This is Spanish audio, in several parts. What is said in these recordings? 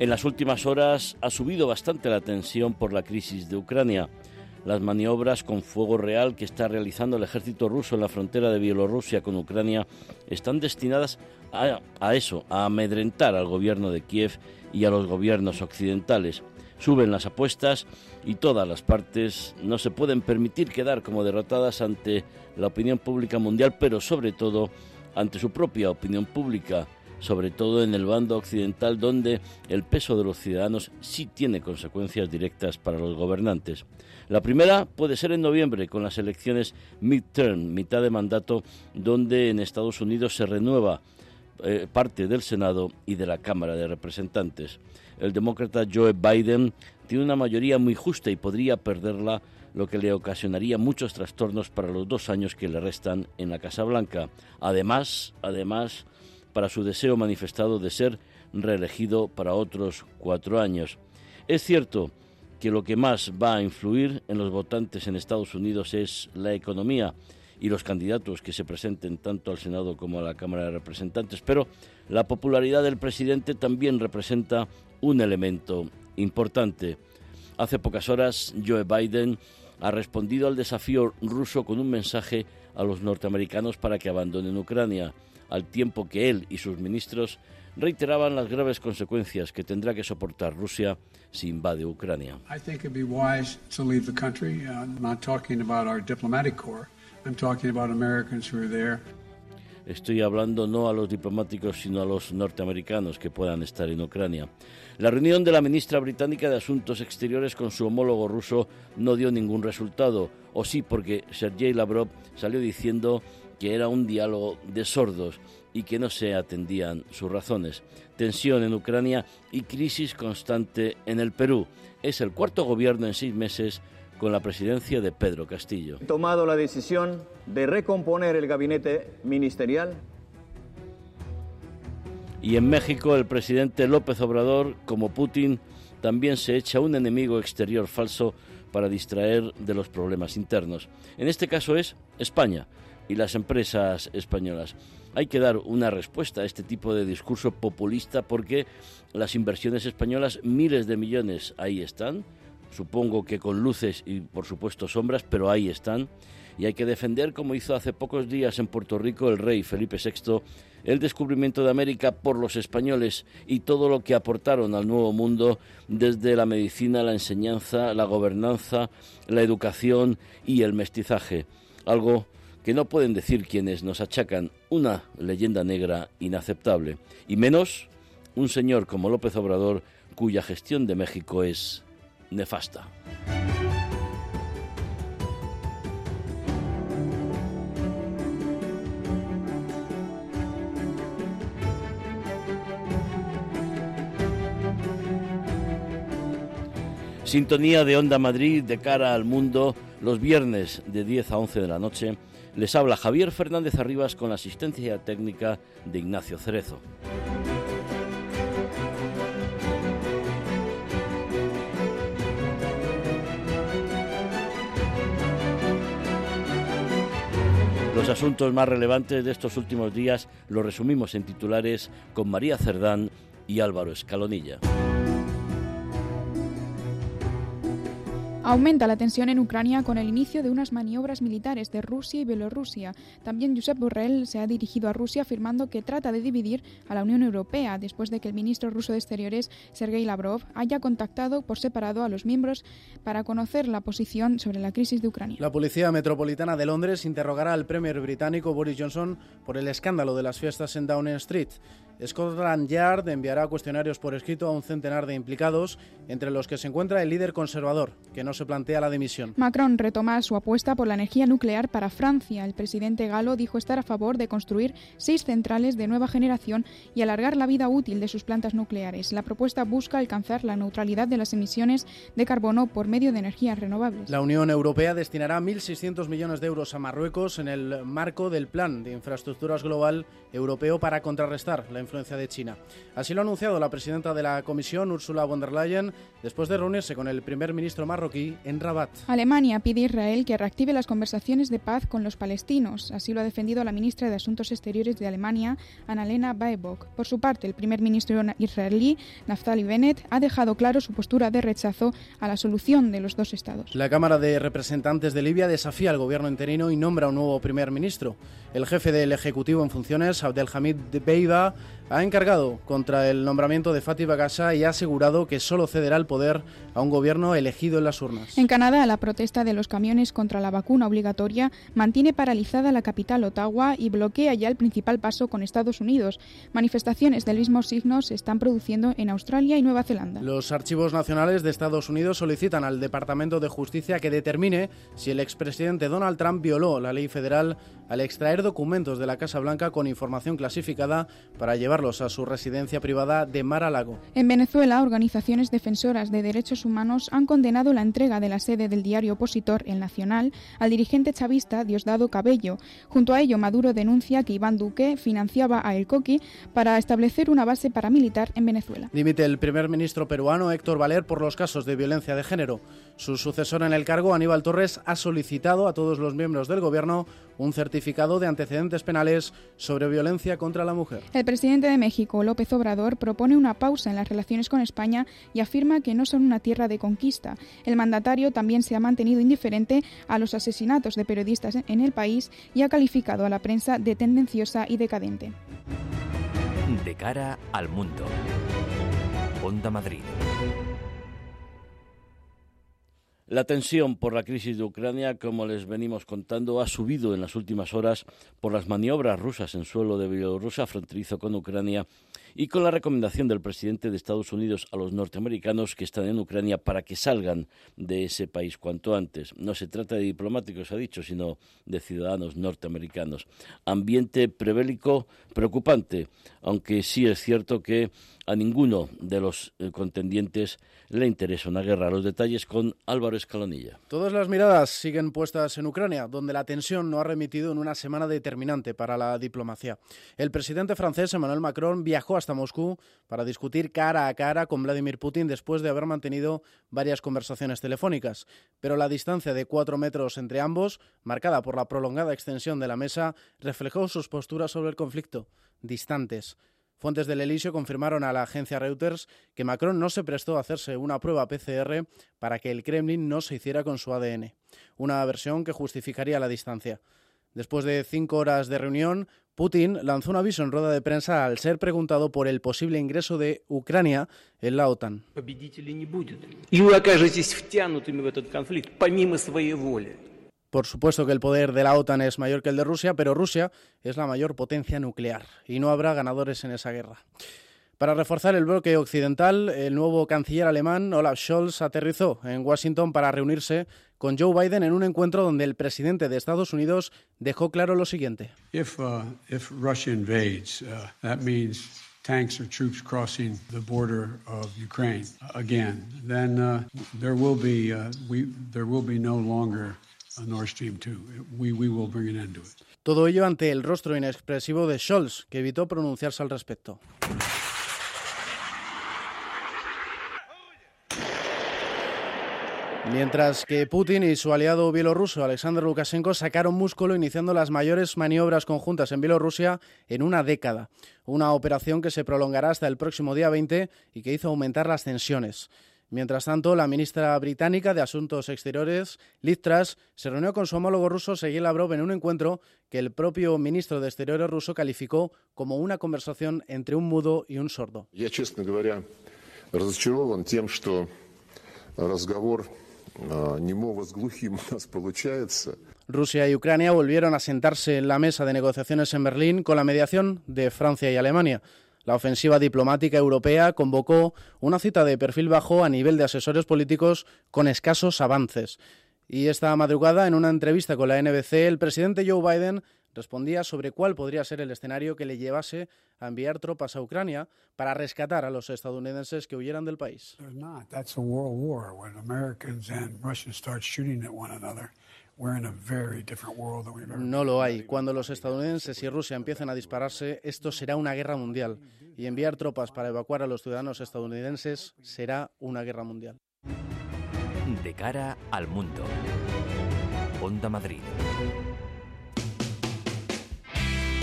En las últimas horas ha subido bastante la tensión por la crisis de Ucrania. Las maniobras con fuego real que está realizando el ejército ruso en la frontera de Bielorrusia con Ucrania están destinadas a, eso, a amedrentar al gobierno de Kiev y a los gobiernos occidentales. Suben las apuestas y todas las partes no se pueden permitir quedar como derrotadas ante la opinión pública mundial, pero sobre todo ante su propia opinión pública sobre todo en el bando occidental donde el peso de los ciudadanos sí tiene consecuencias directas para los gobernantes. La primera puede ser en noviembre con las elecciones midterm, mitad de mandato, donde en Estados Unidos se renueva eh, parte del Senado y de la Cámara de Representantes. El demócrata Joe Biden tiene una mayoría muy justa y podría perderla, lo que le ocasionaría muchos trastornos para los dos años que le restan en la Casa Blanca. Además, además, para su deseo manifestado de ser reelegido para otros cuatro años. Es cierto que lo que más va a influir en los votantes en Estados Unidos es la economía y los candidatos que se presenten tanto al Senado como a la Cámara de Representantes, pero la popularidad del presidente también representa un elemento importante. Hace pocas horas Joe Biden ha respondido al desafío ruso con un mensaje a los norteamericanos para que abandonen Ucrania al tiempo que él y sus ministros reiteraban las graves consecuencias que tendrá que soportar Rusia si invade Ucrania. Estoy hablando no a los diplomáticos, sino a los norteamericanos que puedan estar en Ucrania. La reunión de la ministra británica de Asuntos Exteriores con su homólogo ruso no dio ningún resultado, o sí porque Sergei Lavrov salió diciendo que era un diálogo de sordos y que no se atendían sus razones. Tensión en Ucrania y crisis constante en el Perú. Es el cuarto gobierno en seis meses con la presidencia de Pedro Castillo. He tomado la decisión de recomponer el gabinete ministerial. Y en México el presidente López Obrador, como Putin, también se echa un enemigo exterior falso para distraer de los problemas internos. En este caso es España y las empresas españolas. Hay que dar una respuesta a este tipo de discurso populista porque las inversiones españolas, miles de millones, ahí están, supongo que con luces y por supuesto sombras, pero ahí están. Y hay que defender, como hizo hace pocos días en Puerto Rico el rey Felipe VI, el descubrimiento de América por los españoles y todo lo que aportaron al nuevo mundo desde la medicina, la enseñanza, la gobernanza, la educación y el mestizaje. Algo que no pueden decir quienes nos achacan una leyenda negra inaceptable, y menos un señor como López Obrador cuya gestión de México es nefasta. Sintonía de Onda Madrid de cara al mundo los viernes de 10 a 11 de la noche les habla Javier Fernández Arribas con la asistencia técnica de Ignacio Cerezo. Los asuntos más relevantes de estos últimos días los resumimos en titulares con María Cerdán y Álvaro Escalonilla. Aumenta la tensión en Ucrania con el inicio de unas maniobras militares de Rusia y Bielorrusia. También Josep Borrell se ha dirigido a Rusia afirmando que trata de dividir a la Unión Europea después de que el ministro ruso de Exteriores, Sergei Lavrov, haya contactado por separado a los miembros para conocer la posición sobre la crisis de Ucrania. La Policía Metropolitana de Londres interrogará al Premier británico Boris Johnson por el escándalo de las fiestas en Downing Street. Scotland Yard enviará cuestionarios por escrito a un centenar de implicados, entre los que se encuentra el líder conservador, que no se plantea la dimisión. Macron retoma su apuesta por la energía nuclear para Francia. El presidente galo dijo estar a favor de construir seis centrales de nueva generación y alargar la vida útil de sus plantas nucleares. La propuesta busca alcanzar la neutralidad de las emisiones de carbono por medio de energías renovables. La Unión Europea destinará 1.600 millones de euros a Marruecos en el marco del Plan de Infraestructuras Global Europeo para contrarrestar la influencia de China. Así lo ha anunciado la presidenta de la Comisión, Ursula von der Leyen, después de reunirse con el primer ministro marroquí en Rabat. Alemania pide a Israel que reactive las conversaciones de paz con los palestinos. Así lo ha defendido la ministra de Asuntos Exteriores de Alemania, Annalena Baerbock. Por su parte, el primer ministro israelí, Naftali Bennett, ha dejado claro su postura de rechazo a la solución de los dos estados. La Cámara de Representantes de Libia desafía al gobierno interino y nombra un nuevo primer ministro. El jefe del Ejecutivo en funciones, Abdelhamid Beiba, ha encargado contra el nombramiento de Fatih Bagasa y ha asegurado que solo cederá el poder a un gobierno elegido en las urnas. En Canadá, la protesta de los camiones contra la vacuna obligatoria mantiene paralizada la capital Ottawa y bloquea ya el principal paso con Estados Unidos. Manifestaciones del mismo signo se están produciendo en Australia y Nueva Zelanda. Los archivos nacionales de Estados Unidos solicitan al Departamento de Justicia que determine si el expresidente Donald Trump violó la ley federal al extraer documentos de la Casa Blanca con información clasificada para llevarlos a su residencia privada de Mar-a-Lago. En Venezuela, organizaciones defensoras de derechos humanos han condenado la entrega de la sede del diario opositor El Nacional al dirigente chavista Diosdado Cabello. Junto a ello, Maduro denuncia que Iván Duque financiaba a El Coqui para establecer una base paramilitar en Venezuela. Dimite el primer ministro peruano Héctor Valer por los casos de violencia de género. Su sucesor en el cargo, Aníbal Torres, ha solicitado a todos los miembros del gobierno un certificado de antecedentes penales sobre violencia contra la mujer. El presidente de México, López Obrador, propone una pausa en las relaciones con España y afirma que no son una tierra de conquista. El mandatario también se ha mantenido indiferente a los asesinatos de periodistas en el país y ha calificado a la prensa de tendenciosa y decadente. De cara al mundo. Onda Madrid. La tensión por la crisis de Ucrania, como les venimos contando, ha subido en las últimas horas por las maniobras rusas en suelo de Bielorrusia fronterizo con Ucrania y con la recomendación del presidente de Estados Unidos a los norteamericanos que están en Ucrania para que salgan de ese país cuanto antes. No se trata de diplomáticos, ha dicho, sino de ciudadanos norteamericanos. Ambiente prebélico preocupante, aunque sí es cierto que a ninguno de los eh, contendientes le interesa una guerra. Los detalles con Álvaro Escalonilla. Todas las miradas siguen puestas en Ucrania, donde la tensión no ha remitido en una semana determinante para la diplomacia. El presidente francés Emmanuel Macron viajó hasta Moscú para discutir cara a cara con Vladimir Putin después de haber mantenido varias conversaciones telefónicas. Pero la distancia de cuatro metros entre ambos, marcada por la prolongada extensión de la mesa, reflejó sus posturas sobre el conflicto, distantes. Fuentes del Elíseo confirmaron a la agencia Reuters que Macron no se prestó a hacerse una prueba PCR para que el Kremlin no se hiciera con su ADN, una versión que justificaría la distancia. Después de cinco horas de reunión, Putin lanzó un aviso en rueda de prensa al ser preguntado por el posible ingreso de Ucrania en la OTAN. Por supuesto que el poder de la OTAN es mayor que el de Rusia, pero Rusia es la mayor potencia nuclear y no habrá ganadores en esa guerra. Para reforzar el bloque occidental, el nuevo canciller alemán Olaf Scholz aterrizó en Washington para reunirse con Joe Biden en un encuentro donde el presidente de Estados Unidos dejó claro lo siguiente. If, uh, if Russia invades, uh, that means tanks or troops crossing the border of Ukraine again. Then uh, there will be uh, there will be no longer a Nord Stream 2. We, we will bring an end to it. Todo ello ante el rostro inexpresivo de Scholz, que evitó pronunciarse al respecto. Mientras que Putin y su aliado bielorruso Alexander Lukashenko sacaron músculo iniciando las mayores maniobras conjuntas en Bielorrusia en una década, una operación que se prolongará hasta el próximo día 20 y que hizo aumentar las tensiones. Mientras tanto, la ministra británica de Asuntos Exteriores, Liz Truss, se reunió con su homólogo ruso Sergei Lavrov en un encuentro que el propio ministro de Exteriores ruso calificó como una conversación entre un mudo y un sordo. Rusia y Ucrania volvieron a sentarse en la mesa de negociaciones en Berlín con la mediación de Francia y Alemania. La ofensiva diplomática europea convocó una cita de perfil bajo a nivel de asesores políticos con escasos avances. Y esta madrugada, en una entrevista con la NBC, el presidente Joe Biden respondía sobre cuál podría ser el escenario que le llevase a enviar tropas a Ucrania para rescatar a los estadounidenses que huyeran del país. No lo hay. Cuando los estadounidenses y Rusia empiecen a dispararse, esto será una guerra mundial. Y enviar tropas para evacuar a los ciudadanos estadounidenses será una guerra mundial. De cara al mundo. Onda Madrid.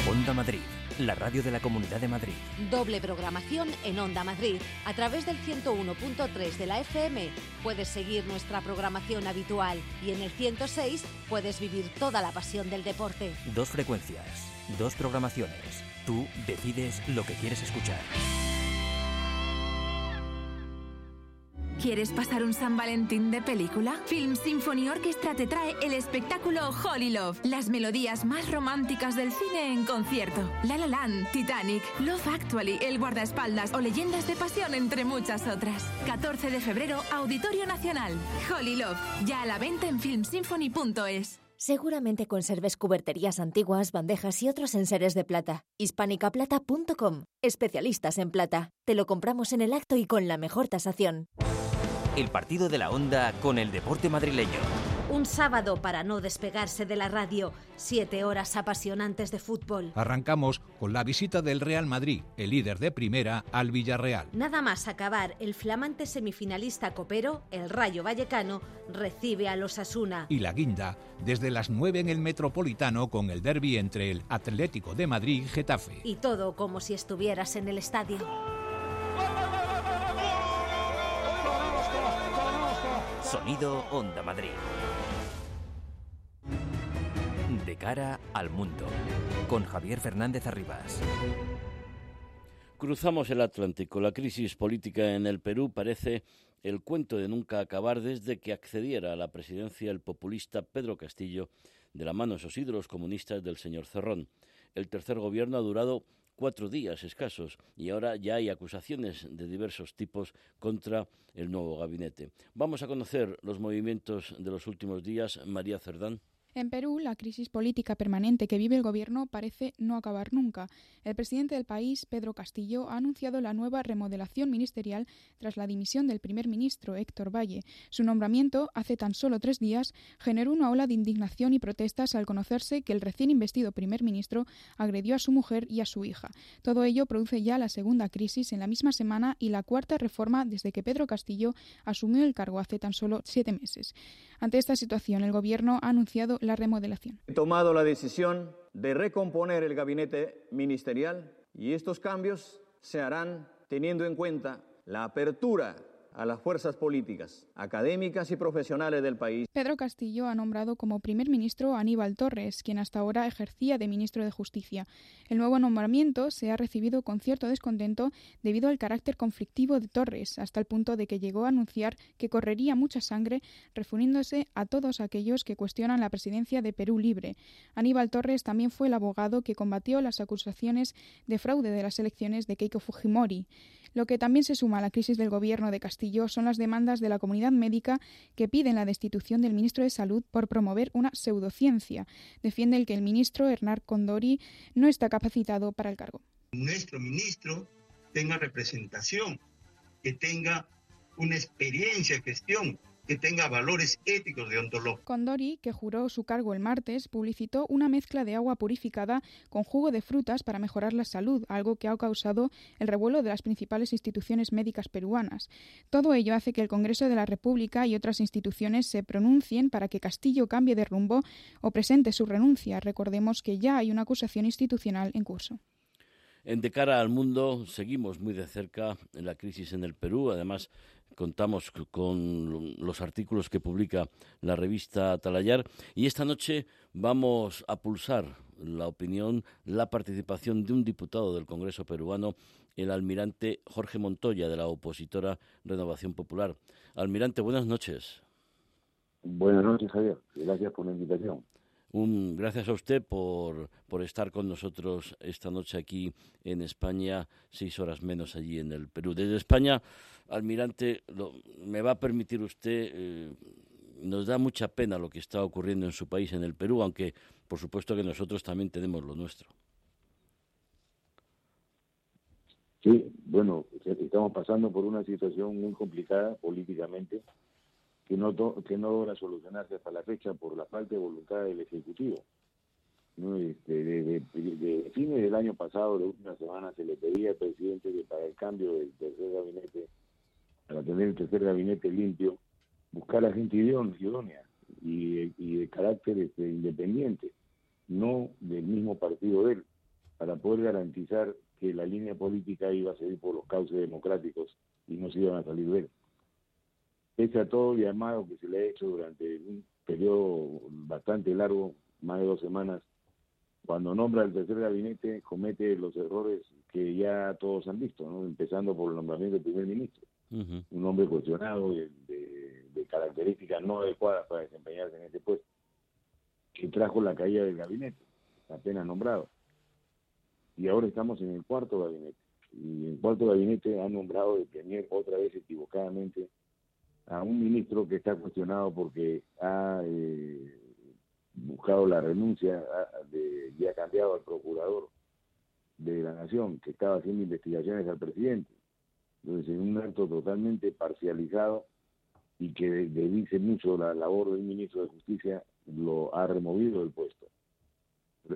Onda Madrid, la radio de la Comunidad de Madrid. Doble programación en Onda Madrid. A través del 101.3 de la FM puedes seguir nuestra programación habitual y en el 106 puedes vivir toda la pasión del deporte. Dos frecuencias, dos programaciones. Tú decides lo que quieres escuchar. ¿Quieres pasar un San Valentín de película? Film Symphony Orchestra te trae el espectáculo Holy Love, las melodías más románticas del cine en concierto. La La Land, Titanic, Love Actually, El Guardaespaldas o Leyendas de Pasión, entre muchas otras. 14 de febrero, Auditorio Nacional. Holy Love, ya a la venta en filmsymphony.es. Seguramente conserves cuberterías antiguas, bandejas y otros enseres de plata. Hispanicaplata.com. Especialistas en plata. Te lo compramos en el acto y con la mejor tasación el partido de la onda con el deporte madrileño. Un sábado para no despegarse de la radio, siete horas apasionantes de fútbol. Arrancamos con la visita del Real Madrid, el líder de primera, al Villarreal. Nada más acabar, el flamante semifinalista copero, el Rayo Vallecano, recibe a los Asuna. Y la guinda, desde las nueve en el Metropolitano con el derby entre el Atlético de Madrid y Getafe. Y todo como si estuvieras en el estadio. Sonido Onda Madrid. De cara al mundo, con Javier Fernández Arribas. Cruzamos el Atlántico. La crisis política en el Perú parece el cuento de nunca acabar desde que accediera a la presidencia el populista Pedro Castillo de la mano de esos ídolos comunistas del señor Cerrón. El tercer gobierno ha durado cuatro días escasos y ahora ya hay acusaciones de diversos tipos contra el nuevo gabinete. Vamos a conocer los movimientos de los últimos días. María Cerdán. En Perú, la crisis política permanente que vive el gobierno parece no acabar nunca. El presidente del país, Pedro Castillo, ha anunciado la nueva remodelación ministerial tras la dimisión del primer ministro, Héctor Valle. Su nombramiento, hace tan solo tres días, generó una ola de indignación y protestas al conocerse que el recién investido primer ministro agredió a su mujer y a su hija. Todo ello produce ya la segunda crisis en la misma semana y la cuarta reforma desde que Pedro Castillo asumió el cargo hace tan solo siete meses. Ante esta situación, el Gobierno ha anunciado la remodelación. He tomado la decisión de recomponer el gabinete ministerial y estos cambios se harán teniendo en cuenta la apertura a las fuerzas políticas, académicas y profesionales del país. Pedro Castillo ha nombrado como primer ministro a Aníbal Torres, quien hasta ahora ejercía de ministro de Justicia. El nuevo nombramiento se ha recibido con cierto descontento debido al carácter conflictivo de Torres, hasta el punto de que llegó a anunciar que correría mucha sangre, refiriéndose a todos aquellos que cuestionan la presidencia de Perú Libre. Aníbal Torres también fue el abogado que combatió las acusaciones de fraude de las elecciones de Keiko Fujimori. Lo que también se suma a la crisis del gobierno de Castillo son las demandas de la comunidad médica que piden la destitución del ministro de Salud por promover una pseudociencia. Defiende el que el ministro Hernán Condori no está capacitado para el cargo. Nuestro ministro tenga representación, que tenga una experiencia en gestión, que tenga valores éticos de ontología. Condori, que juró su cargo el martes, publicitó una mezcla de agua purificada con jugo de frutas para mejorar la salud, algo que ha causado el revuelo de las principales instituciones médicas peruanas. Todo ello hace que el Congreso de la República y otras instituciones se pronuncien para que Castillo cambie de rumbo o presente su renuncia. Recordemos que ya hay una acusación institucional en curso. En De cara al mundo seguimos muy de cerca la crisis en el Perú. Además, contamos con los artículos que publica la revista Atalayar y esta noche vamos a pulsar la opinión, la participación de un diputado del Congreso peruano, el almirante Jorge Montoya, de la opositora Renovación Popular. Almirante, buenas noches. Buenas noches, Javier. Gracias por la invitación. Un, gracias a usted por, por estar con nosotros esta noche aquí en España, seis horas menos allí en el Perú. Desde España, almirante, me va a permitir usted, eh, nos da mucha pena lo que está ocurriendo en su país, en el Perú, aunque por supuesto que nosotros también tenemos lo nuestro. Sí, bueno, estamos pasando por una situación muy complicada políticamente que no, que no logra solucionarse hasta la fecha por la falta de voluntad del Ejecutivo. ¿no? Este, de, fines del año pasado, de última semana, se le pedía al presidente que para el cambio del tercer gabinete, para tener el tercer gabinete limpio, buscara gente idónea y, y de carácter este, independiente, no del mismo partido de él, para poder garantizar que la línea política iba a seguir por los cauces democráticos y no se iban a salir de él. Pese a todo el llamado que se le ha hecho durante un periodo bastante largo, más de dos semanas, cuando nombra el tercer gabinete comete los errores que ya todos han visto, ¿no? empezando por el nombramiento del primer ministro, un hombre cuestionado de, de, características no adecuadas para desempeñarse en ese puesto, que trajo la caída del gabinete, apenas nombrado. Y ahora estamos en el cuarto gabinete. Y el cuarto gabinete ha nombrado de premier otra vez equivocadamente a un ministro que está cuestionado porque ha eh, buscado la renuncia de, y ha cambiado al procurador de la nación que estaba haciendo investigaciones al presidente. Entonces, en un acto totalmente parcializado y que dice mucho la labor del ministro de Justicia, lo ha removido del puesto,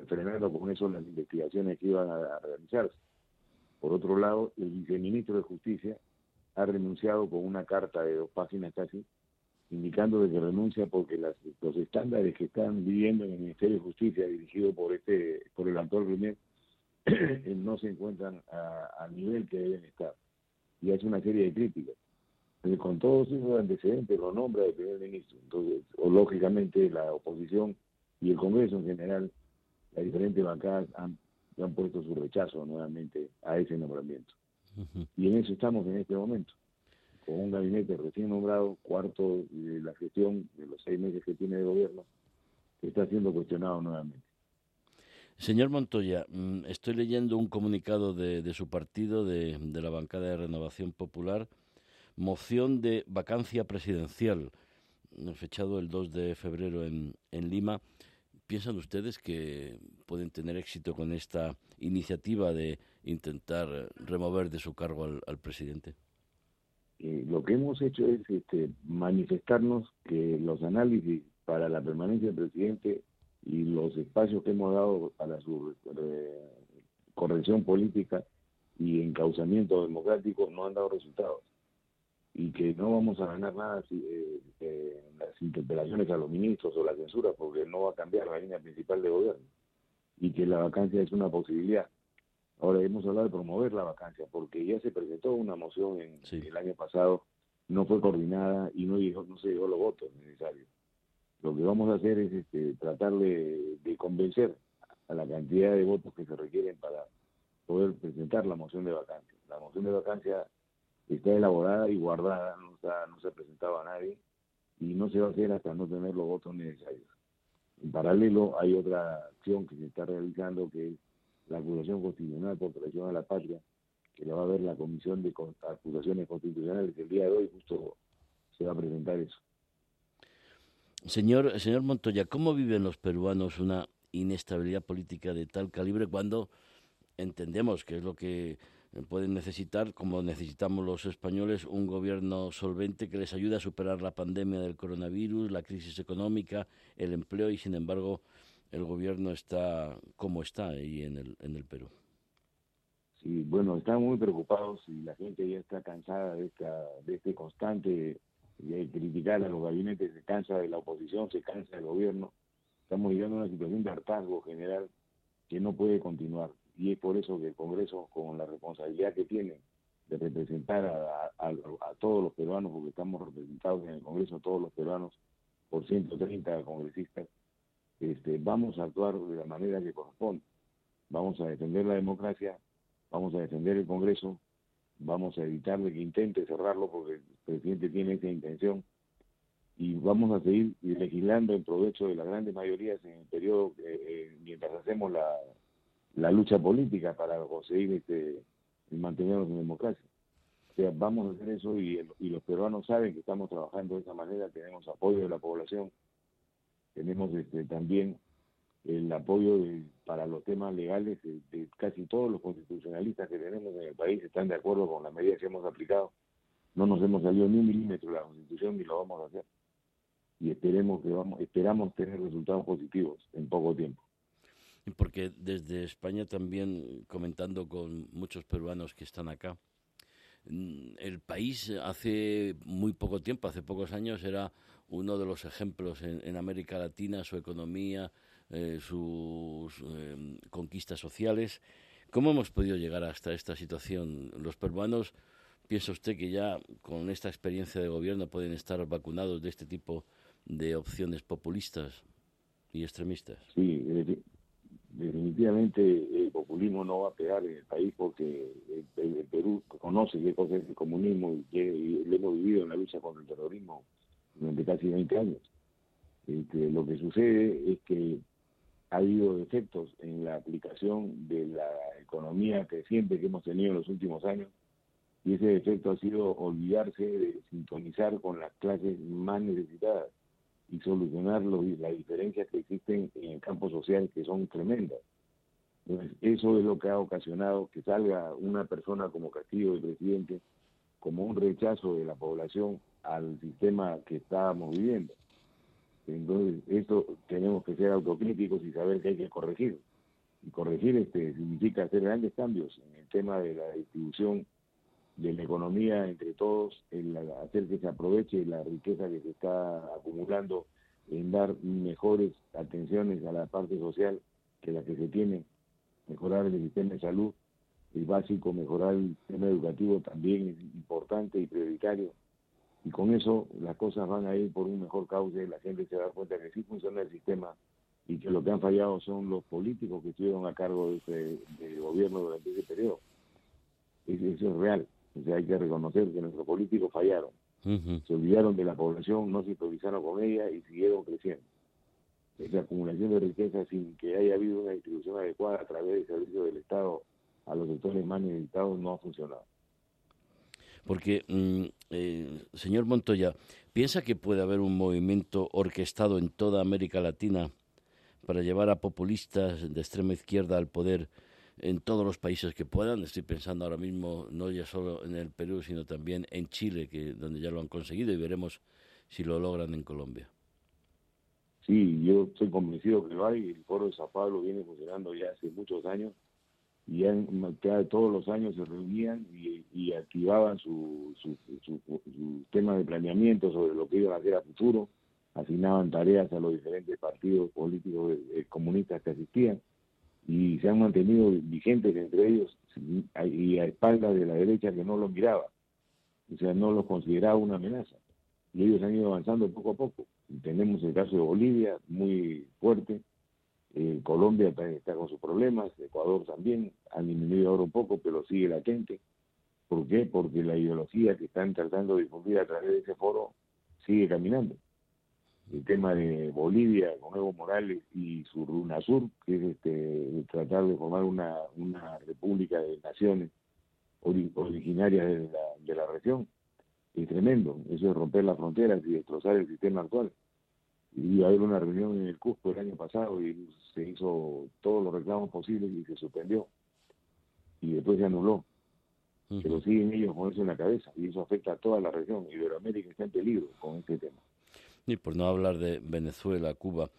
frenando con eso las investigaciones que iban a realizarse. Por otro lado, el viceministro de Justicia ha renunciado con una carta de dos páginas casi, indicando de que renuncia porque las, los estándares que están viviendo en el Ministerio de Justicia, dirigido por este por el actual primer, no se encuentran al nivel que deben estar. Y hace una serie de críticas. con todos esos antecedentes lo nombra el primer ministro. Entonces, o lógicamente la oposición y el Congreso en general, las diferentes bancadas han, han puesto su rechazo nuevamente a ese nombramiento. Y en eso estamos en este momento, con un gabinete recién nombrado, cuarto de la gestión de los seis meses que tiene de gobierno, que está siendo cuestionado nuevamente. Señor Montoya, mm, estoy leyendo un comunicado de, su partido, de, la bancada de Renovación Popular, moción de vacancia presidencial, fechado el 2 de febrero en, en Lima. ¿Piensan ustedes que pueden tener éxito con esta iniciativa de intentar eh, remover de su cargo al, presidente? Eh, lo que hemos hecho es este, manifestarnos que los análisis para la permanencia del presidente y los espacios que hemos dado para su corrección política y encauzamiento democrático no han dado resultados y que no vamos a ganar nada si, eh, las interpelaciones a los ministros o la censura porque no va a cambiar la línea principal de gobierno y que la vacancia es una posibilidad. Ahora hemos hablado de promover la vacancia porque ya se presentó una moción en el año pasado, no fue coordinada y no, no se llegó los votos necesarios. Lo que vamos a hacer es este, tratar de, de convencer a la cantidad de votos que se requieren para poder presentar la moción de vacancia. La moción de vacancia está elaborada y guardada, no, está, no se ha presentado a nadie y no se va a hacer hasta no tener los votos necesarios. En paralelo hay otra acción que se está realizando que es la acusación constitucional por traición a la patria, que la va a ver la Comisión de Acusaciones Constitucionales, que el día de hoy justo se va a presentar eso. Señor, señor Montoya, ¿cómo viven los peruanos una inestabilidad política de tal calibre cuando entendemos que es lo que pueden necesitar, como necesitamos los españoles, un gobierno solvente que les ayude a superar la pandemia del coronavirus, la crisis económica, el empleo y, sin embargo, el gobierno está como está ahí en el, en el Perú. Sí, bueno, están muy preocupados y la gente ya está cansada de, esta, de este constante de criticar a los gabinetes, se cansa de la oposición, se cansa del gobierno. Estamos viviendo una situación de hartazgo general que no puede continuar y es por eso que el Congreso, con la responsabilidad que tiene de representar a, todos los peruanos, porque estamos representados en el Congreso todos los peruanos por 130 congresistas, este, vamos a actuar de la manera que corresponde. Vamos a defender la democracia, vamos a defender el Congreso, vamos a evitarle que intente cerrarlo porque el presidente tiene esa intención y vamos a seguir legislando en provecho de las grandes mayorías en el periodo eh, eh, mientras hacemos la, la lucha política para conseguir este mantenernos en democracia. O sea, vamos a hacer eso y, y los peruanos saben que estamos trabajando de esa manera, tenemos apoyo de la población, tenemos este, también el apoyo para los temas legales de, casi todos los constitucionalistas que tenemos en el país, están de acuerdo con las medidas que hemos aplicado. No nos hemos salido ni un milímetro de la constitución ni lo vamos a hacer. Y esperemos que vamos, esperamos tener resultados positivos en poco tiempo porque desde España también, comentando con muchos peruanos que están acá, mm, el país hace muy poco tiempo, hace pocos años, era uno de los ejemplos en, América Latina, su economía, eh, sus em, conquistas sociales. ¿Cómo hemos podido llegar hasta esta situación? Los peruanos, ¿piensa usted que ya con esta experiencia de gobierno pueden estar vacunados de este tipo de opciones populistas y extremistas? Sí, definitivamente el populismo no va a pegar en el país porque el, Perú conoce qué es el comunismo y, que, lo hemos vivido en la lucha contra el terrorismo durante casi 20 años. Este, lo que sucede es que ha habido efectos en la aplicación de la economía creciente que hemos tenido en los últimos años y ese efecto ha sido olvidarse de sintonizar con las clases más necesitadas y solucionar las diferencias que existen en el campo social que son tremendas. Entonces, eso es lo que ha ocasionado que salga una persona como Castillo, el presidente, como un rechazo de la población al sistema que estábamos viviendo. Entonces, esto tenemos que ser autocríticos y saber que hay que corregir. Y corregir este significa hacer grandes cambios en el tema de la distribución de la economía entre todos, hacer que se aproveche la riqueza que se está acumulando, en dar mejores atenciones a la parte social que la que se tiene, mejorar el sistema de salud, el básico, mejorar el sistema educativo también es importante y prioritario. Y con eso las cosas van a ir por un mejor cauce, la gente se da cuenta que sí funciona el sistema y que lo que han fallado son los políticos que estuvieron a cargo de ese gobierno durante ese periodo. Eso es real. O sea, hay que reconocer que nuestros políticos fallaron. Se olvidaron de la población, no se improvisaron con ella y siguieron creciendo. Esa acumulación de riqueza sin que haya habido una distribución adecuada a través del servicio del Estado a los sectores más necesitados no ha funcionado. Porque, mm, eh, señor Montoya, ¿piensa que puede haber un movimiento orquestado en toda América Latina para llevar a populistas de extrema izquierda al poder en todos los países que puedan. Estoy pensando ahora mismo no ya solo en el Perú, sino también en Chile, que donde ya lo han conseguido y veremos si lo logran en Colombia. Sí, yo estoy convencido que lo hay. El Foro de Sao Paulo viene funcionando ya hace muchos años y ya, todos los años se reunían y, activaban su, su, su, tema de planeamiento sobre lo que iban a hacer a futuro, asignaban tareas a los diferentes partidos políticos eh, comunistas que asistían y se han mantenido vigentes entre ellos y a espaldas de la derecha que no los miraba, o sea, no los consideraba una amenaza. Y ellos han ido avanzando poco a poco. tenemos el caso de Bolivia, muy fuerte, eh, Colombia está con sus problemas, Ecuador también, han disminuido ahora un poco, pero sigue latente. ¿Por qué? Porque la ideología que están tratando de difundir a través de ese foro sigue caminando el tema de Bolivia con Evo Morales y su UNASUR, que es este, tratar de formar una, una república de naciones originarias de la, de la región, es tremendo. Eso es romper las fronteras y destrozar el sistema actual. Y haber una reunión en el Cusco el año pasado y se hizo todos los reclamos posibles y se suspendió. Y después se anuló. Pero siguen ellos con eso en la cabeza y eso afecta a toda la región. Iberoamérica está en peligro con este tema y por no hablar de Venezuela, Cuba.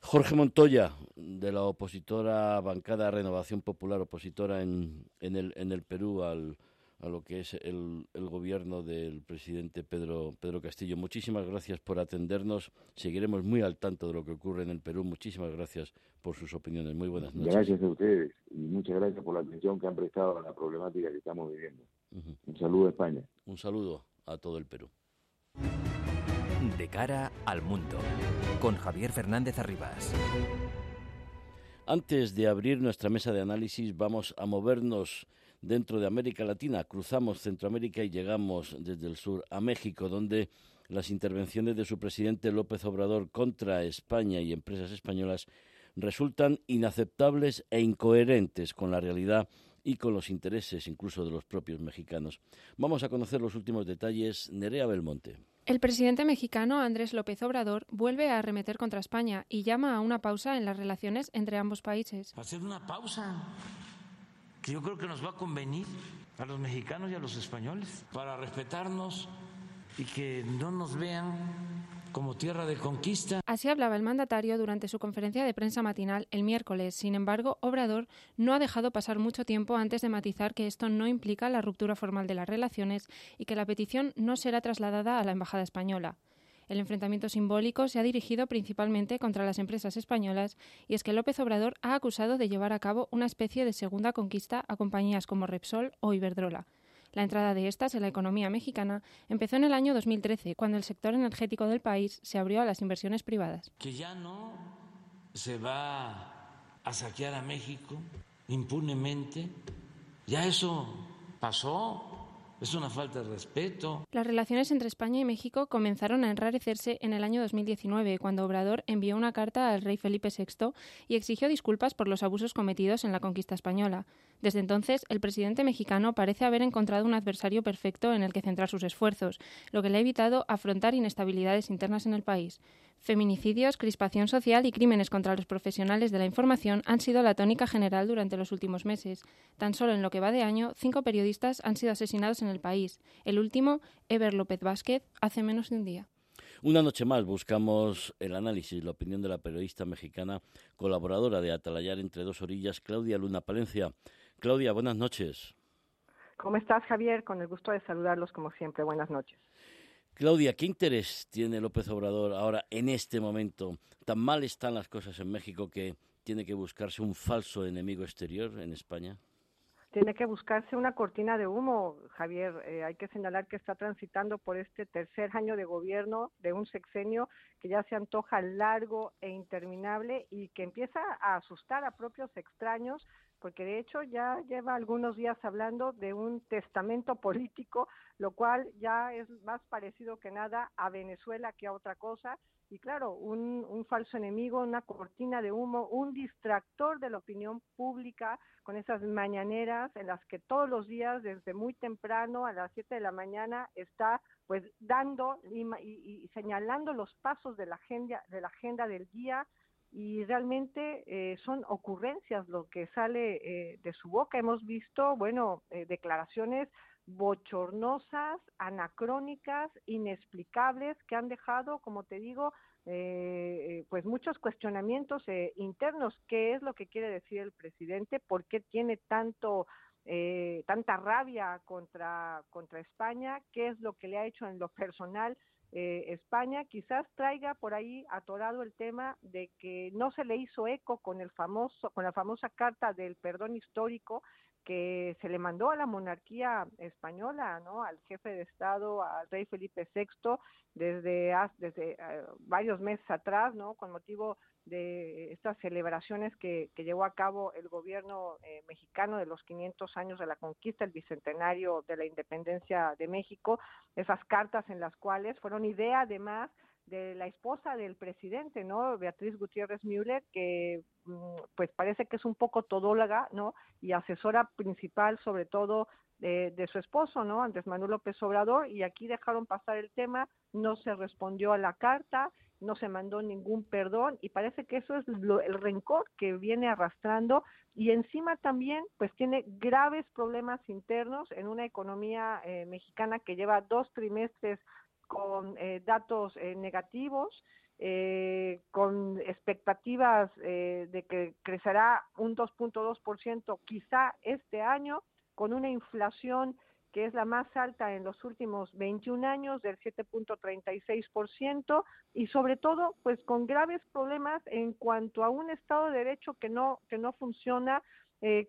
Jorge Montoya, de la opositora bancada Renovación Popular, opositora en, en, el, en el Perú al, a lo que es el, el, gobierno del presidente Pedro, Pedro Castillo. Muchísimas gracias por atendernos. Seguiremos muy al tanto de lo que ocurre en el Perú. Muchísimas gracias por sus opiniones. Muy buenas noches. Gracias a ustedes y muchas gracias por la atención que han prestado a la problemática que estamos viviendo. Un saludo a España. Un saludo a todo el Perú. De cara al mundo, con Javier Fernández Arribas. Antes de abrir nuestra mesa de análisis, vamos a movernos dentro de América Latina. Cruzamos Centroamérica y llegamos desde el sur a México, donde las intervenciones de su presidente López Obrador contra España y empresas españolas resultan inaceptables e incoherentes con la realidad y con los intereses incluso de los propios mexicanos. Vamos a conocer los últimos detalles. Nerea Belmonte. El presidente mexicano Andrés López Obrador vuelve a arremeter contra España y llama a una pausa en las relaciones entre ambos países. Hacer una pausa yo creo que nos va a convenir a los mexicanos y a los españoles para respetarnos y que no nos vean como tierra de conquista. Así hablaba el mandatario durante su conferencia de prensa matinal el miércoles. Sin embargo, Obrador no ha dejado pasar mucho tiempo antes de matizar que esto no implica la ruptura formal de las relaciones y que la petición no será trasladada a la embajada española. El enfrentamiento simbólico se ha dirigido principalmente contra las empresas españolas y es que López Obrador ha acusado de llevar a cabo una especie de segunda conquista a compañías como Repsol o Iberdrola. La entrada de estas en la economía mexicana empezó en el año 2013, cuando el sector energético del país se abrió a las inversiones privadas. Que ya no se va a saquear a México impunemente. Ya eso pasó. Es una falta de respeto. Las relaciones entre España y México comenzaron a enrarecerse en el año 2019, cuando Obrador envió una carta al rey Felipe VI y exigió disculpas por los abusos cometidos en la conquista española. Desde entonces, el presidente mexicano parece haber encontrado un adversario perfecto en el que centrar sus esfuerzos, lo que le ha evitado afrontar inestabilidades internas en el país. Feminicidios, crispación social y crímenes contra los profesionales de la información han sido la tónica general durante los últimos meses. Tan solo en lo que va de año, cinco periodistas han sido asesinados en el país. El último, Eber López Vázquez, hace menos de un día. Una noche más buscamos el análisis, la opinión de la periodista mexicana colaboradora de Atalayar entre dos orillas, Claudia Luna Palencia. Claudia, buenas noches. ¿Cómo estás, Javier? Con el gusto de saludarlos como siempre. Buenas noches. Claudia, ¿qué interés tiene López Obrador ahora en este momento? ¿Tan mal están las cosas en México que tiene que buscarse un falso enemigo exterior en España? Tiene que buscarse una cortina de humo, Javier. Eh, hay que señalar que está transitando por este tercer año de gobierno de un sexenio que ya se antoja largo e interminable y que empieza a asustar a propios extraños porque de hecho ya lleva algunos días hablando de un testamento político, lo cual ya es más parecido que nada a Venezuela que a otra cosa. Y claro, un, un falso enemigo, una cortina de humo, un distractor de la opinión pública con esas mañaneras en las que todos los días, desde muy temprano a las 7 de la mañana, está pues dando y, y señalando los pasos de la agenda, de la agenda del día, y realmente eh, son ocurrencias lo que sale eh, de su boca. Hemos visto, bueno, eh, declaraciones bochornosas, anacrónicas, inexplicables, que han dejado, como te digo, pues muchos cuestionamientos internos. ¿Qué es lo que quiere decir el presidente? ¿Por qué tiene tanto tanta rabia contra contra España? ¿Qué es lo que le ha hecho en lo personal? Eh, España quizás traiga por ahí atorado el tema de que no se le hizo eco con el famoso con la famosa carta del perdón histórico que se le mandó a la monarquía española, ¿no? Al jefe de Estado, al rey Felipe VI, desde, desde eh, varios meses atrás, ¿no? Con motivo de estas celebraciones que, que llevó a cabo el gobierno eh, mexicano de los 500 años de la conquista, el bicentenario de la independencia de México, esas cartas en las cuales fueron idea además de la esposa del presidente, ¿no? Beatriz Gutiérrez Müller, que mm, pues parece que es un poco todóloga, ¿no? Y asesora principal sobre todo de, de, su esposo, ¿no? Andrés Manuel López Obrador, y aquí dejaron pasar el tema, no se respondió a la carta, no se mandó ningún perdón, y parece que eso es el rencor que viene arrastrando, y encima también, pues tiene graves problemas internos en una economía eh, mexicana que lleva dos trimestres con eh, datos eh, negativos, eh, con expectativas de que crecerá un 2.2% quizá este año, con una inflación que es la más alta en los últimos 21 años, del 7.36%, y sobre todo, pues con graves problemas en cuanto a un Estado de Derecho que no, que no funciona, eh,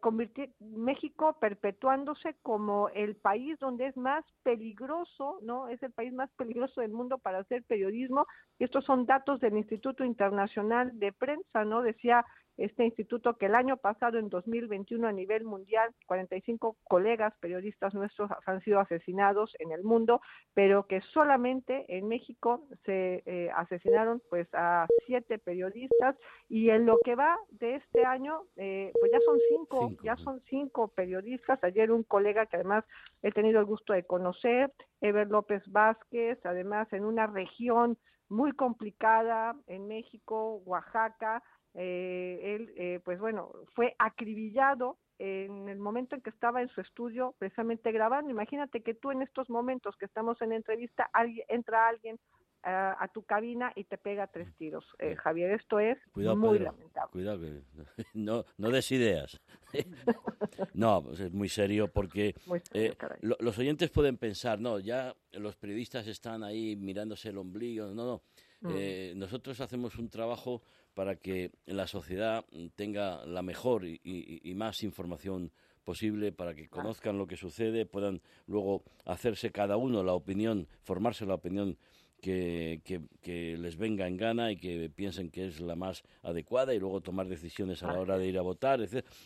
México perpetuándose como el país donde es más peligroso, ¿no? Es el país más peligroso del mundo para hacer periodismo. Estos son datos del Instituto Internacional de Prensa, ¿no? Decía este instituto que el año pasado, en 2021, a nivel mundial, 45 colegas periodistas nuestros han sido asesinados en el mundo, pero que solamente en México se eh, asesinaron pues a siete periodistas y en lo que va de este año, eh, pues ya son cinco, ya son cinco periodistas. Ayer un colega que además he tenido el gusto de conocer, Ever López Vázquez, además en una región muy complicada en México, Oaxaca, eh, él, eh, pues bueno, fue acribillado en el momento en que estaba en su estudio precisamente grabando. Imagínate que tú en estos momentos que estamos en entrevista, alguien, entra alguien a, tu cabina y te pega tres tiros. Eh, Javier, esto es muy lamentable. Cuidado, que no, no des ideas. no, pues es muy serio porque eh, los oyentes pueden pensar, no, ya los periodistas están ahí mirándose el ombligo. No, no. Mm. Eh, nosotros hacemos un trabajo para que la sociedad tenga la mejor y, más información posible para que conozcan lo que sucede, puedan luego hacerse cada uno la opinión, formarse la opinión que, que, les venga en gana y que piensen que es la más adecuada y luego tomar decisiones a la hora de ir a votar.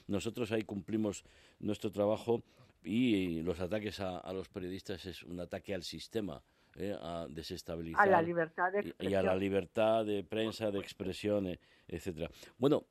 Nosotros ahí cumplimos nuestro trabajo y los ataques a, los periodistas es un ataque al sistema. ¿Eh? a desestabilizar a la libertad de y a la libertad de prensa, de expresión, e, etcétera. Bueno,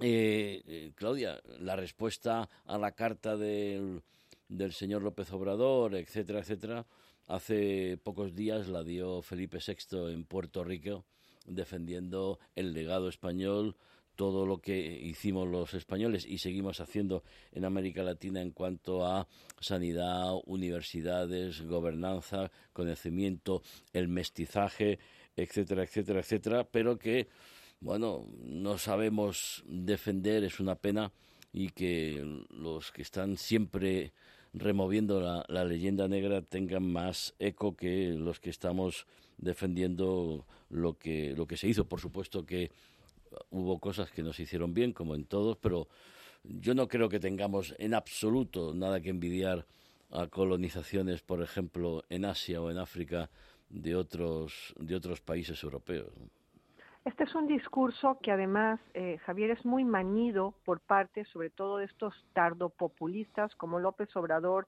eh, eh, Claudia, la respuesta a la carta del, del señor López Obrador, etcétera, etcétera, Hace pocos días la dio Felipe VI en Puerto Rico defendiendo el legado español, todo lo que hicimos los españoles y seguimos haciendo en América Latina en cuanto a sanidad, universidades, gobernanza, conocimiento, el mestizaje, etcétera, etcétera, etcétera, pero que, bueno, no sabemos defender, es una pena, y que los que están siempre removiendo la, la, leyenda negra tengan más eco que los que estamos defendiendo lo que, lo que se hizo. Por supuesto que hubo cosas que nos hicieron bien, como en todos, pero yo no creo que tengamos en absoluto nada que envidiar a colonizaciones, por ejemplo, en Asia o en África de otros, de otros países europeos. Este es un discurso que además, eh, Javier, es muy manido por parte, sobre todo de estos tardopopulistas como López Obrador,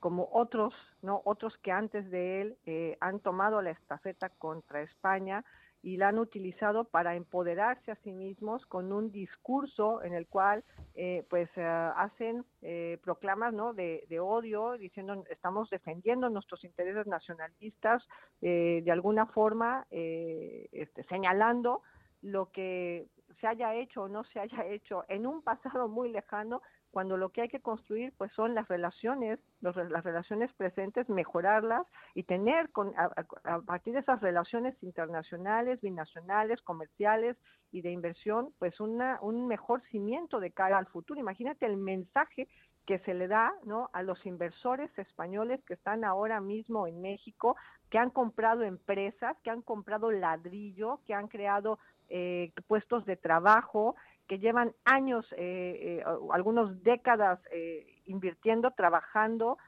como otros, no, otros que antes de él eh, han tomado la estafeta contra España y la han utilizado para empoderarse a sí mismos con un discurso en el cual eh, pues eh, hacen eh, proclamas ¿no? de, odio diciendo estamos defendiendo nuestros intereses nacionalistas de alguna forma este, señalando lo que se haya hecho o no se haya hecho en un pasado muy lejano cuando lo que hay que construir pues son las relaciones, las relaciones presentes, mejorarlas y tener con, a, partir de esas relaciones internacionales, binacionales, comerciales y de inversión, pues una, un mejor cimiento de cara al futuro. Imagínate el mensaje que se le da ¿no? a los inversores españoles que están ahora mismo en México, que han comprado empresas, que han comprado ladrillo, que han creado eh, puestos de trabajo, que llevan años, eh, eh, algunos décadas eh, invirtiendo, trabajando,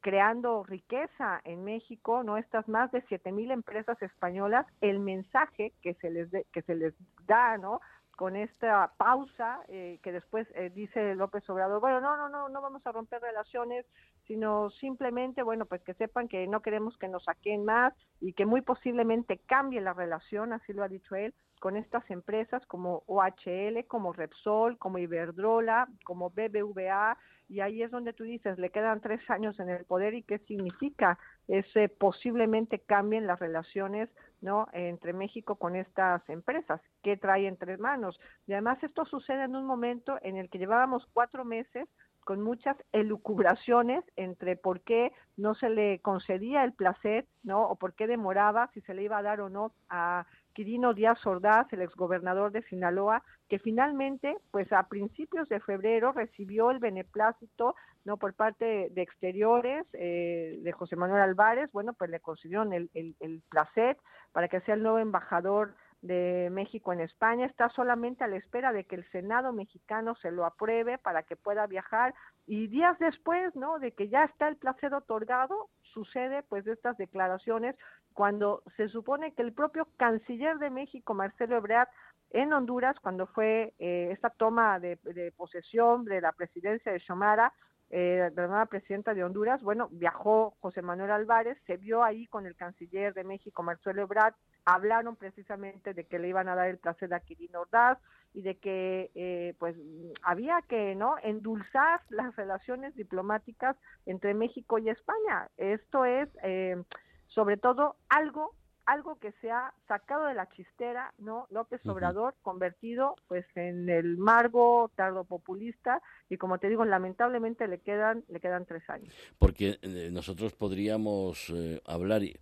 creando riqueza en México, no estas más de siete mil empresas españolas, el mensaje que se les que se les da, ¿no? con esta pausa que después dice López Obrador, bueno, no, no, no, no vamos a romper relaciones, sino simplemente, bueno, pues que sepan que no queremos que nos saquen más y que muy posiblemente cambie la relación, así lo ha dicho él, con estas empresas como OHL, como Repsol, como Iberdrola, como BBVA, y ahí es donde tú dices, le quedan tres años en el poder y qué significa ese posiblemente cambien las relaciones no entre México con estas empresas, qué trae entre manos. Y además esto sucede en un momento en el que llevábamos cuatro meses con muchas elucubraciones entre por qué no se le concedía el placer, ¿no? O por qué demoraba, si se le iba a dar o no a Díaz Ordaz, el exgobernador de Sinaloa, que finalmente, pues a principios de febrero recibió el beneplácito, ¿no? Por parte de, exteriores eh, de José Manuel Álvarez, bueno, pues le concedieron el, el, el placer para que sea el nuevo embajador de México en España está solamente a la espera de que el Senado mexicano se lo apruebe para que pueda viajar y días después, ¿no? De que ya está el placer otorgado, sucede pues estas declaraciones cuando se supone que el propio canciller de México, Marcelo Ebrard, en Honduras cuando fue eh, esta toma de, posesión de la presidencia de Xomara, eh, la nueva presidenta de Honduras, bueno, viajó José Manuel Álvarez, se vio ahí con el canciller de México, Marcelo Ebrard, hablaron precisamente de que le iban a dar el placer a Quirino Ordaz y de que eh, pues había que no endulzar las relaciones diplomáticas entre México y España. Esto es eh, sobre todo algo algo que se ha sacado de la chistera, ¿no? López Obrador convertido pues en el margo tardopopulista y como te digo, lamentablemente le quedan le quedan tres años. Porque eh, nosotros podríamos eh, hablar y,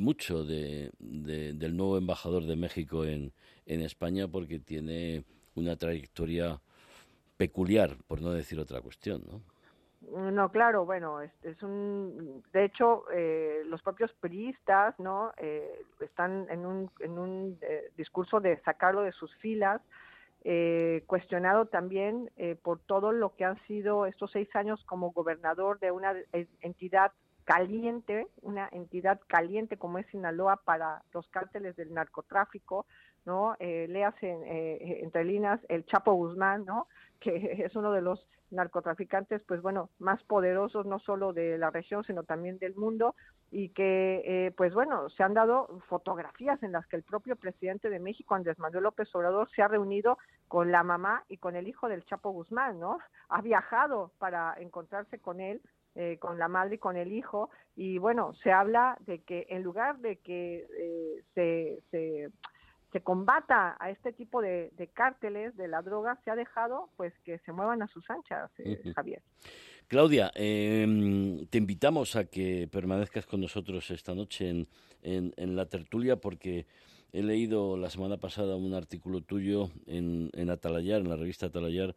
mucho de, del nuevo embajador de México en, en España porque tiene una trayectoria peculiar, por no decir otra cuestión, ¿no? No, claro, bueno, es, es un, de hecho, eh, los propios periodistas, ¿no? Eh, están en un, en un eh, discurso de sacarlo de sus filas, cuestionado también por todo lo que han sido estos seis años como gobernador de una entidad caliente, una entidad caliente como es Sinaloa para los cárteles del narcotráfico, ¿no? Eh, léase entre líneas el Chapo Guzmán, ¿no? Que es uno de los narcotraficantes, pues bueno, más poderosos no solo de la región, sino también del mundo, y que, eh, pues bueno, se han dado fotografías en las que el propio presidente de México, Andrés Manuel López Obrador, se ha reunido con la mamá y con el hijo del Chapo Guzmán, ¿no? Ha viajado para encontrarse con él, eh, con la madre y con el hijo, y bueno, se habla de que en lugar de que eh, se, se se combata a este tipo de, cárteles de la droga, se ha dejado pues que se muevan a sus anchas, eh, Javier. Claudia, em, te invitamos a que permanezcas con nosotros esta noche en, en, la tertulia porque he leído la semana pasada un artículo tuyo en, en Atalayar, en la revista Atalayar,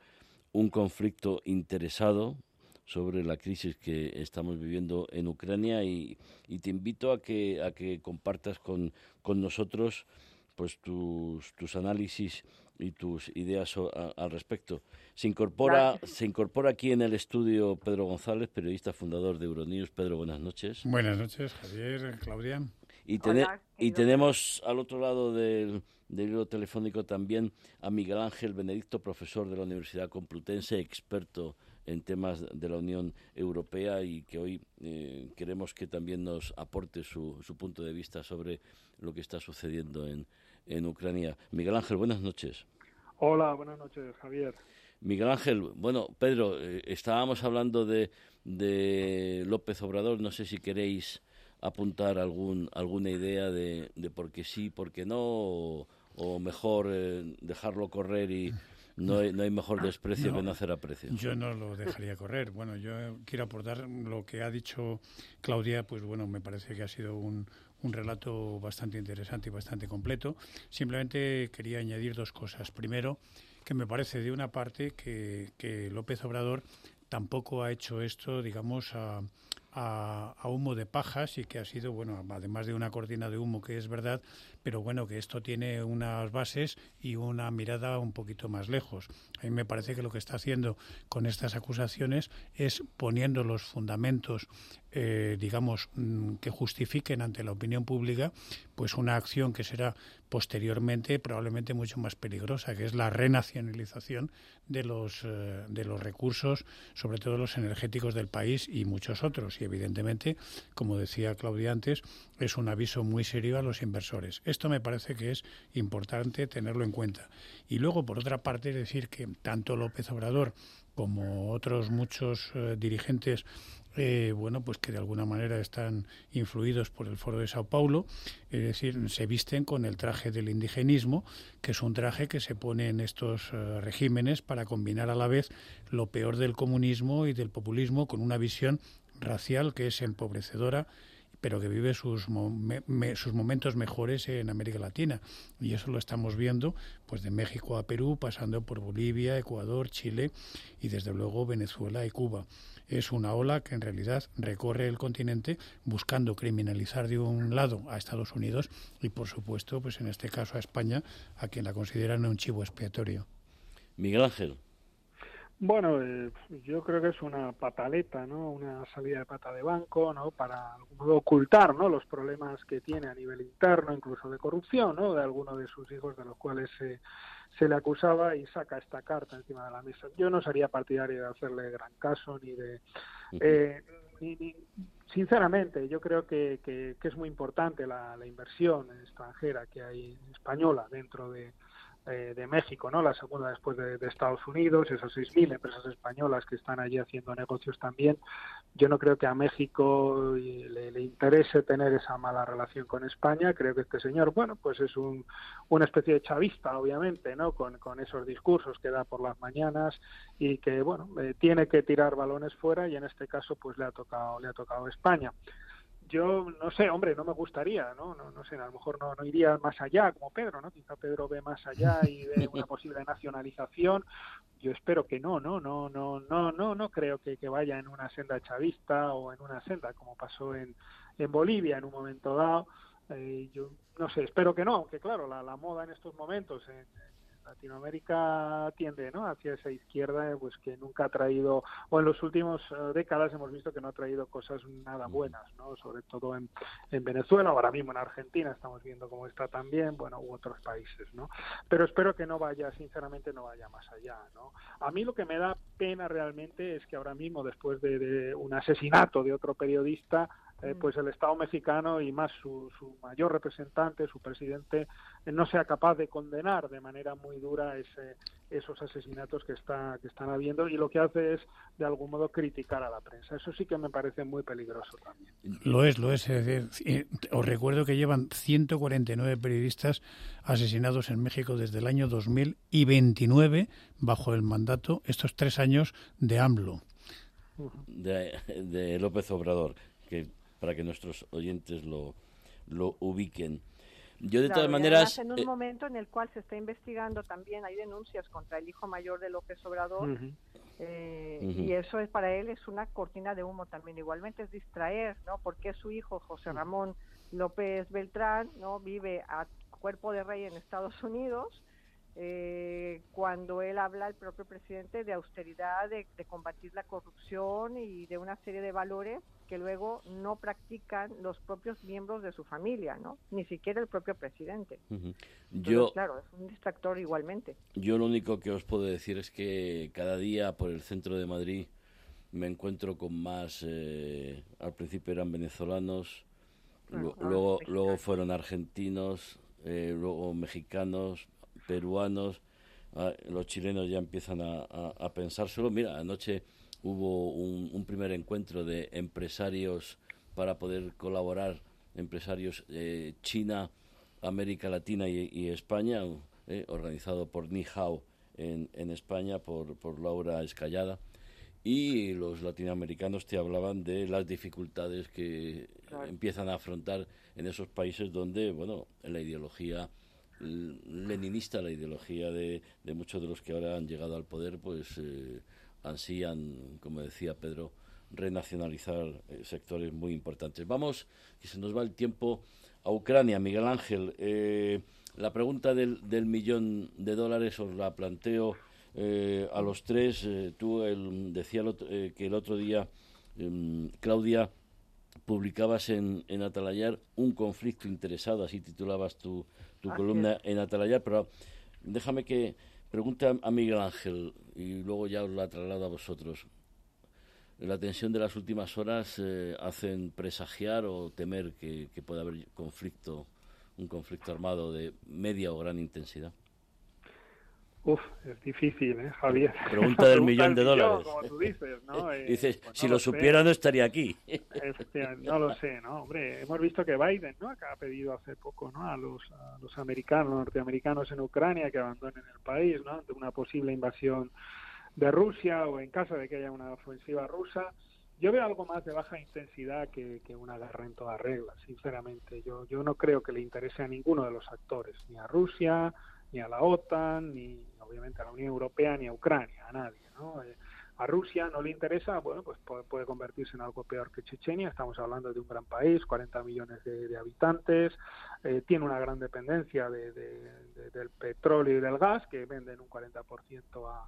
un conflicto interesado sobre la crisis que estamos viviendo en Ucrania y, y te invito a que, a que compartas con, con nosotros pues tus, tus análisis y tus ideas al respecto. Se incorpora, se incorpora aquí en el estudio Pedro González, periodista fundador de Euronews. Pedro, buenas noches. Buenas noches, Javier, Claudia. Y, y tenemos al otro lado del, del hilo telefónico también a Miguel Ángel Benedicto, profesor de la Universidad Complutense, experto en temas de la Unión Europea y que hoy eh, queremos que también nos aporte su, su punto de vista sobre lo que está sucediendo en, en Ucrania. Miguel Ángel, buenas noches. Hola, buenas noches, Javier. Miguel Ángel, bueno, Pedro, eh, estábamos hablando de, de López Obrador, no sé si queréis apuntar algún, alguna idea de, de por qué sí, por qué no, o, mejor eh, dejarlo correr y no hay, no hay mejor desprecio que no hacer aprecio. Yo no lo dejaría correr. Bueno, yo quiero aportar lo que ha dicho Claudia, pues bueno, me parece que ha sido un, un relato bastante interesante y bastante completo. Simplemente quería añadir dos cosas. Primero, que me parece de una parte que, que López Obrador tampoco ha hecho esto, digamos, a, a, humo de pajas y que ha sido, bueno, además de una cortina de humo que es verdad, pero bueno, que esto tiene unas bases y una mirada un poquito más lejos. A mí me parece que lo que está haciendo con estas acusaciones es poniendo los fundamentos eh, digamos, mm, que justifiquen ante la opinión pública pues una acción que será posteriormente probablemente mucho más peligrosa, que es la renacionalización de los, eh, de los recursos, sobre todo los energéticos del país y muchos otros. Y evidentemente, como decía Claudia antes, es un aviso muy serio a los inversores. Esto me parece que es importante tenerlo en cuenta. Y luego, por otra parte, decir que tanto López Obrador como otros muchos eh, dirigentes eh, bueno, pues que de alguna manera están influidos por el Foro de Sao Paulo, es decir, se visten con el traje del indigenismo, que es un traje que se pone en estos eh, regímenes para combinar a la vez lo peor del comunismo y del populismo con una visión racial que es empobrecedora pero que vive sus, sus momentos mejores en América Latina. Y eso lo estamos viendo pues de México a Perú, pasando por Bolivia, Ecuador, Chile y desde luego Venezuela y Cuba es una ola que en realidad recorre el continente buscando criminalizar de un lado a Estados Unidos y por supuesto, pues en este caso a España, a quien la consideran un chivo expiatorio. Miguel Ángel. Bueno, eh, yo creo que es una pataleta, ¿no? Una salida de pata de banco, ¿no? Para ocultar, ¿no? Los problemas que tiene a nivel interno, incluso de corrupción, ¿no? De alguno de sus hijos, de los cuales se, se le acusaba y saca esta carta encima de la mesa. Yo no sería partidario de hacerle gran caso ni de... Eh, sinceramente, yo creo que, que, es muy importante la, la inversión extranjera que hay española dentro de eh, de México, ¿no? La segunda después de, Estados Unidos, esas 6.000 empresas españolas que están allí haciendo negocios también. Yo no creo que a México le, interese tener esa mala relación con España. Creo que este señor, bueno, pues es un, una especie de chavista, obviamente, ¿no? Con, con esos discursos que da por las mañanas y que, bueno, eh, tiene que tirar balones fuera y en este caso, pues le ha tocado, le ha tocado España yo no sé, hombre, no me gustaría, ¿no? No, no sé, a lo mejor no, no iría más allá como Pedro, ¿no? Quizá Pedro ve más allá y ve una posible nacionalización. Yo espero que no, ¿no? No, no, no, no, no creo que, que vaya en una senda chavista o en una senda como pasó en, en Bolivia en un momento dado. Eh, yo no sé, espero que no, que claro, la, la moda en estos momentos en, Latinoamérica tiende ¿no? hacia esa izquierda pues que nunca ha traído o en las últimas eh, décadas hemos visto que no ha traído cosas nada buenas no sobre todo en, en Venezuela ahora mismo en Argentina estamos viendo cómo está también bueno u otros países no pero espero que no vaya sinceramente no vaya más allá no a mí lo que me da pena realmente es que ahora mismo después de un asesinato de otro periodista eh, mm. pues el Estado mexicano y más su, su mayor representante, su presidente, eh, no sea capaz de condenar de manera muy dura ese, esos asesinatos que, está, que están habiendo y lo que hace es de algún modo criticar a la prensa. Eso sí que me parece muy peligroso también. Lo es, lo es. Eh, os recuerdo que llevan 149 periodistas asesinados en México desde el año 2000 y 29 bajo el mandato, estos tres años de AMLO. De, de López Obrador, que para que nuestros oyentes lo, lo ubiquen. Yo de todas maneras... En un eh, momento en el cual se está investigando también, hay denuncias contra el hijo mayor de López Obrador, eh, y eso es para él es una cortina de humo también. Igualmente es distraer, ¿no? Porque su hijo, José Ramón López Beltrán, ¿no? Vive a cuerpo de rey en Estados Unidos, eh, cuando él habla, el propio presidente, de austeridad, de, combatir la corrupción y de una serie de valores que luego no practican los propios miembros de su familia, ¿no? Ni siquiera el propio presidente. Yo, claro, es un distractor igualmente. Yo lo único que os puedo decir es que cada día por el centro de Madrid me encuentro con más, eh, al principio eran venezolanos, luego, luego fueron argentinos, eh, luego mexicanos, peruanos, ah, los chilenos ya empiezan a, a, pensárselo. Mira, anoche hubo un, primer encuentro de empresarios para poder colaborar, empresarios eh, China, América Latina y, España, eh, organizado por Nihao en, en España, por, por Laura Escallada y los latinoamericanos te hablaban de las dificultades que empiezan a afrontar en esos países donde, bueno, la ideología leninista, la ideología de, muchos de los que ahora han llegado al poder, pues eh, ansían, como decía Pedro, renacionalizar eh, sectores muy importantes. Vamos, que se nos va el tiempo a Ucrania. Miguel Ángel, eh, la pregunta del, del, millón de dólares os la planteo eh, a los tres. tú el, decía que el otro día, em, Claudia, publicabas en, en Atalayar un conflicto interesado, así titulabas tu, tu columna en Atalayar, pero déjame que pregunte a, Miguel Ángel y luego ya os la traslado a vosotros. La tensión de las últimas horas eh, hacen presagiar o temer que, que pueda haber conflicto, un conflicto armado de media o gran intensidad. Uf, es difícil, ¿eh, Javier? Pregunta del millón de dólares. como tú dices, ¿no? Eh, dices, pues si lo, supiera no estaría aquí. no lo sé, ¿no? Hombre, hemos visto que Biden, ¿no? Que ha pedido hace poco, ¿no? A los, a los americanos, norteamericanos en Ucrania que abandonen el país, ¿no? Ante una posible invasión de Rusia o en caso de que haya una ofensiva rusa. Yo veo algo más de baja intensidad que, que una guerra en toda regla, sinceramente. Yo, yo no creo que le interese a ninguno de los actores, ni a Rusia, ni a la OTAN, ni obviamente a la Unión Europea, ni a Ucrania, a nadie. ¿no? Eh, a Rusia no le interesa, bueno, pues puede, convertirse en algo peor que Chechenia. Estamos hablando de un gran país, 40 millones de, habitantes, eh, tiene una gran dependencia de, del petróleo y del gas, que venden un 40% a,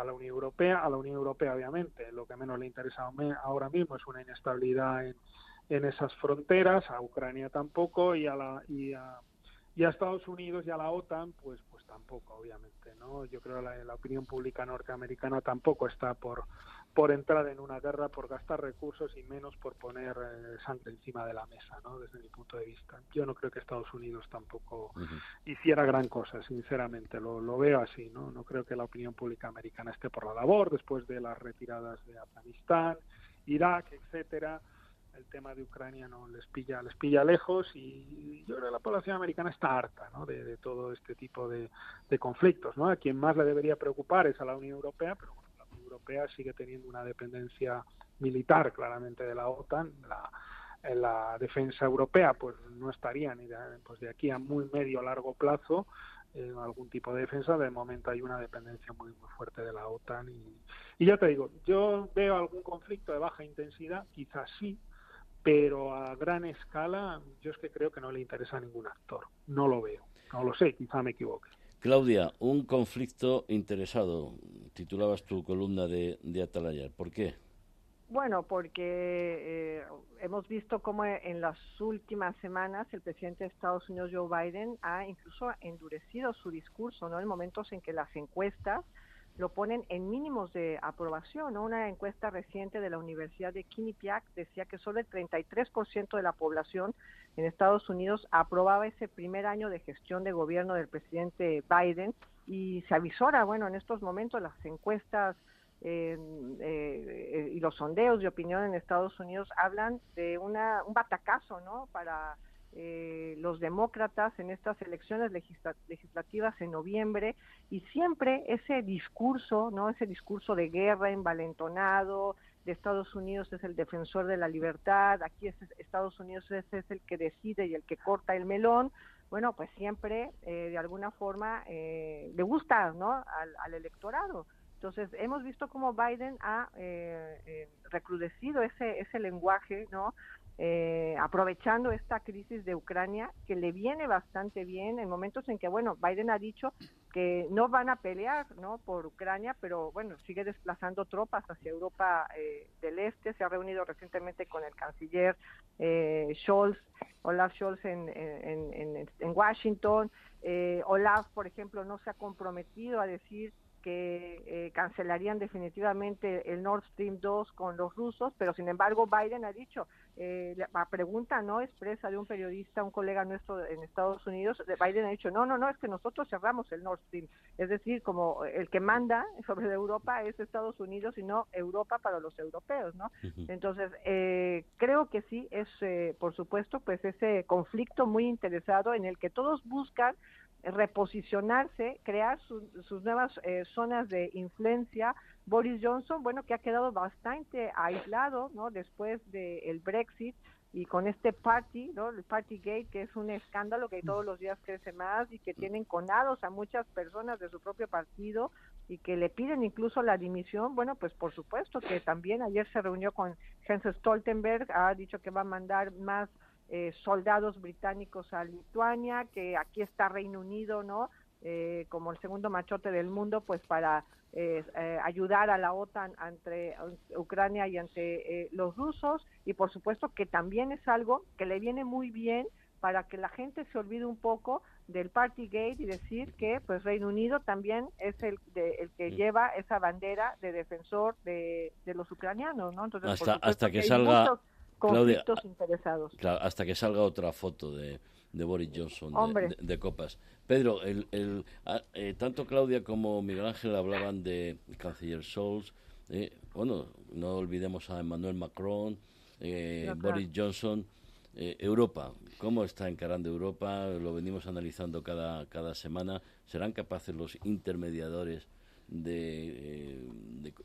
a la Unión Europea. A la Unión Europea, obviamente, lo que menos le interesa ahora mismo es una inestabilidad en, en esas fronteras, a Ucrania tampoco y a la y a, Estados Unidos y a la OTAN, pues tampoco, obviamente, ¿no? Yo creo que la, la opinión pública norteamericana tampoco está por por entrar en una guerra, por gastar recursos y menos por poner eh, sangre encima de la mesa, ¿no? Desde mi punto de vista. Yo no creo que Estados Unidos tampoco hiciera gran cosa, sinceramente, lo, lo veo así, ¿no? No creo que la opinión pública americana esté por la labor después de las retiradas de Afganistán, Irak, etcétera el tema de Ucrania no les pilla les pilla lejos y yo creo que la población americana está harta ¿no? de, todo este tipo de, conflictos ¿no? a quien más le debería preocupar es a la Unión Europea pero la Unión Europea sigue teniendo una dependencia militar claramente de la OTAN la, en la defensa europea pues no estaría ni de, pues de aquí a muy medio largo plazo en algún tipo de defensa. De momento hay una dependencia muy, muy fuerte de la OTAN. Y, y ya te digo, yo veo algún conflicto de baja intensidad, quizás sí, pero a gran escala yo es que creo que no le interesa a ningún actor. No lo veo. No lo sé, quizá me equivoque. Claudia, un conflicto interesado, titulabas tu columna de, de Atalaya. ¿Por qué? Bueno, porque eh, hemos visto cómo en las últimas semanas el presidente de Estados Unidos, Joe Biden, ha incluso endurecido su discurso, ¿no? En momentos en que las encuestas lo ponen en mínimos de aprobación. Una encuesta reciente de la Universidad de Quinnipiac decía que solo el 33% de la población en Estados Unidos aprobaba ese primer año de gestión de gobierno del presidente Biden y se avisora, bueno, en estos momentos las encuestas eh, eh, y los sondeos de opinión en Estados Unidos hablan de una, un batacazo, ¿no? Para eh, los demócratas en estas elecciones legislativas en noviembre y siempre ese discurso, ¿no? Ese discurso de guerra envalentonado de Estados Unidos es el defensor de la libertad, aquí es Estados Unidos es, el que decide y el que corta el melón, bueno, pues siempre eh, de alguna forma eh, le gusta, ¿no? Al, electorado. Entonces hemos visto cómo Biden ha eh, recrudecido ese ese lenguaje, ¿no? Eh, aprovechando esta crisis de Ucrania, que le viene bastante bien en momentos en que, bueno, Biden ha dicho que no van a pelear ¿no? por Ucrania, pero bueno, sigue desplazando tropas hacia Europa eh, del Este, se ha reunido recientemente con el canciller eh, Scholz, Olaf Scholz en, en, en, Washington, eh, Olaf, por ejemplo, no se ha comprometido a decir que eh, cancelarían definitivamente el Nord Stream 2 con los rusos, pero sin embargo Biden ha dicho, eh, la pregunta no expresa de un periodista, un colega nuestro en Estados Unidos, Biden ha dicho, no, no, no, es que nosotros cerramos el Nord Stream, es decir, como el que manda sobre Europa es Estados Unidos y no Europa para los europeos, ¿no? Entonces, eh, creo que sí es, eh, por supuesto, pues ese conflicto muy interesado en el que todos buscan reposicionarse, crear sus nuevas eh, zonas de influencia. Boris Johnson, bueno, que ha quedado bastante aislado, ¿no? Después del Brexit y con este party, ¿no? El Partygate, que es un escándalo que todos los días crece más y que tienen conados a muchas personas de su propio partido y que le piden incluso la dimisión. Bueno, pues por supuesto que también ayer se reunió con Jens Stoltenberg, ha dicho que va a mandar más eh, soldados británicos a Lituania, que aquí está Reino Unido, ¿no? Eh, como el segundo machote del mundo, pues para eh, ayudar a la OTAN entre Ucrania y ante los rusos y por supuesto que también es algo que le viene muy bien para que la gente se olvide un poco del Partygate y decir que pues Reino Unido también es el, el que lleva esa bandera de defensor de, los ucranianos, ¿no? Entonces, hasta, hasta que, salga conflictos interesados. hasta que salga otra foto de, de Boris Johnson de, copas. Pedro, el, el, eh, tanto Claudia como Miguel Ángel hablaban de canciller Scholz. Eh, bueno, no olvidemos a Emmanuel Macron, eh, Boris Johnson. Europa, ¿cómo está encarando Europa? Lo venimos analizando cada, cada semana. ¿Serán capaces los intermediadores de,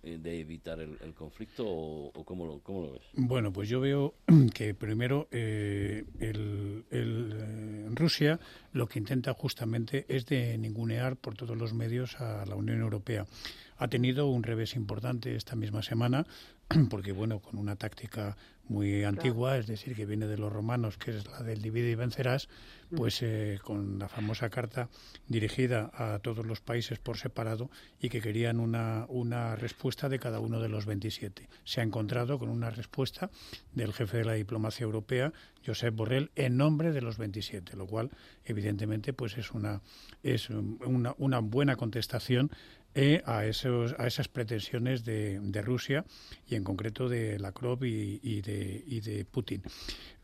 eh, de, evitar el, conflicto o, cómo, lo, cómo, lo, ves? Bueno, pues yo veo que primero eh, el, eh, Rusia lo que intenta justamente es de ningunear por todos los medios a la Unión Europea. ha tenido un revés importante esta misma semana, porque bueno, con una táctica muy antigua, es decir, que viene de los romanos, que es la del divide y vencerás, mm. pues eh, con la famosa carta dirigida a todos los países por separado y que querían una, una respuesta de cada uno de los 27. Se ha encontrado con una respuesta del jefe de la diplomacia europea, Josep Borrell, en nombre de los 27, lo cual evidentemente pues es una, es una, una buena contestación eh, a, esos, a esas pretensiones de, de, Rusia y en concreto de Lavrov y, y, de, y de Putin.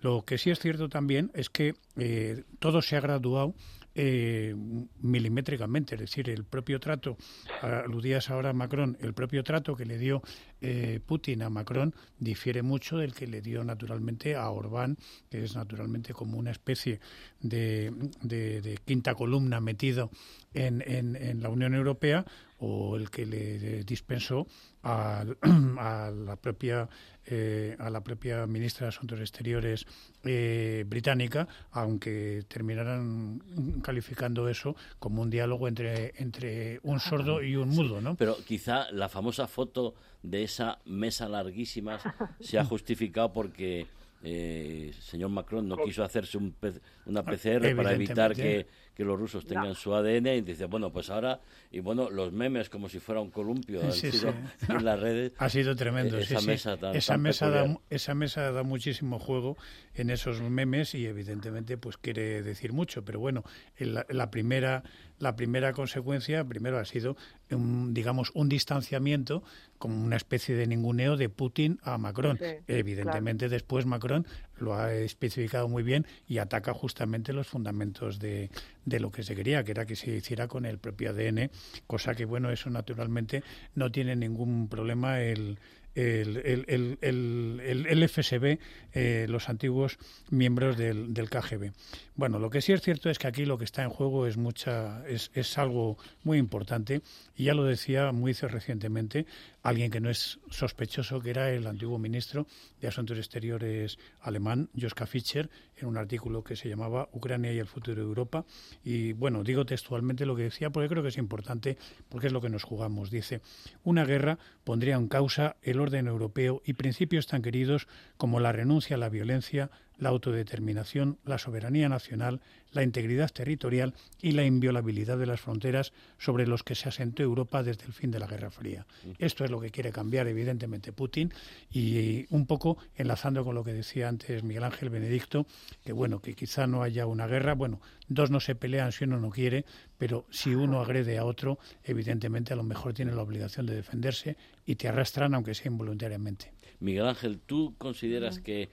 Lo que sí es cierto también es que eh, todo se ha graduado eh, milimétricamente, es decir, el propio trato, aludías ahora a Macron, el propio trato que le dio eh, Putin a Macron difiere mucho del que le dio naturalmente a Orbán, que es naturalmente como una especie de, de, quinta columna metido en, en, en la Unión Europea o el que le dispensó a, a la propia eh, a la propia ministra de Asuntos Exteriores eh, británica, aunque terminaran calificando eso como un diálogo entre, entre un sordo y un mudo, ¿no? Pero quizá la famosa foto de esa mesa larguísima se ha justificado porque eh, señor Macron no quiso hacerse un una PCR para evitar que, los rusos tengan su ADN y dice, bueno, pues ahora, y bueno, los memes como si fuera un columpio en las redes. Ha sido tremendo, eh, esa mesa esa, mesa da, esa mesa da muchísimo juego en esos memes y evidentemente pues quiere decir mucho, pero bueno, la primera la primera consecuencia, primero ha sido, un, digamos, un distanciamiento, como una especie de ninguneo de Putin a Macron. Evidentemente, después Macron lo ha especificado muy bien y ataca justamente los fundamentos de, de lo que se quería, que era que se hiciera con el propio ADN, cosa que, bueno, eso naturalmente no tiene ningún problema el el, el, el, el FSB, eh, los antiguos miembros del, del, KGB. Bueno, lo que sí es cierto es que aquí lo que está en juego es mucha, es, es algo muy importante y ya lo decía muy recientemente alguien que no es sospechoso, que era el antiguo ministro de Asuntos Exteriores alemán, Joschka Fischer, en un artículo que se llamaba Ucrania y el futuro de Europa. Y bueno, digo textualmente lo que decía porque creo que es importante, porque es lo que nos jugamos. Dice, una guerra pondría en causa el orden europeo y principios tan queridos como la renuncia a la violencia, la autodeterminación, la soberanía nacional, la integridad territorial y la inviolabilidad de las fronteras sobre los que se asentó Europa desde el fin de la Guerra Fría. Esto es lo que quiere cambiar, evidentemente, Putin y un poco enlazando con lo que decía antes Miguel Ángel Benedicto, que bueno, que quizá no haya una guerra, bueno, dos no se pelean si uno no quiere, pero si uno agrede a otro, evidentemente a lo mejor tiene la obligación de defenderse y te arrastran aunque sea involuntariamente. Miguel Ángel, ¿tú consideras que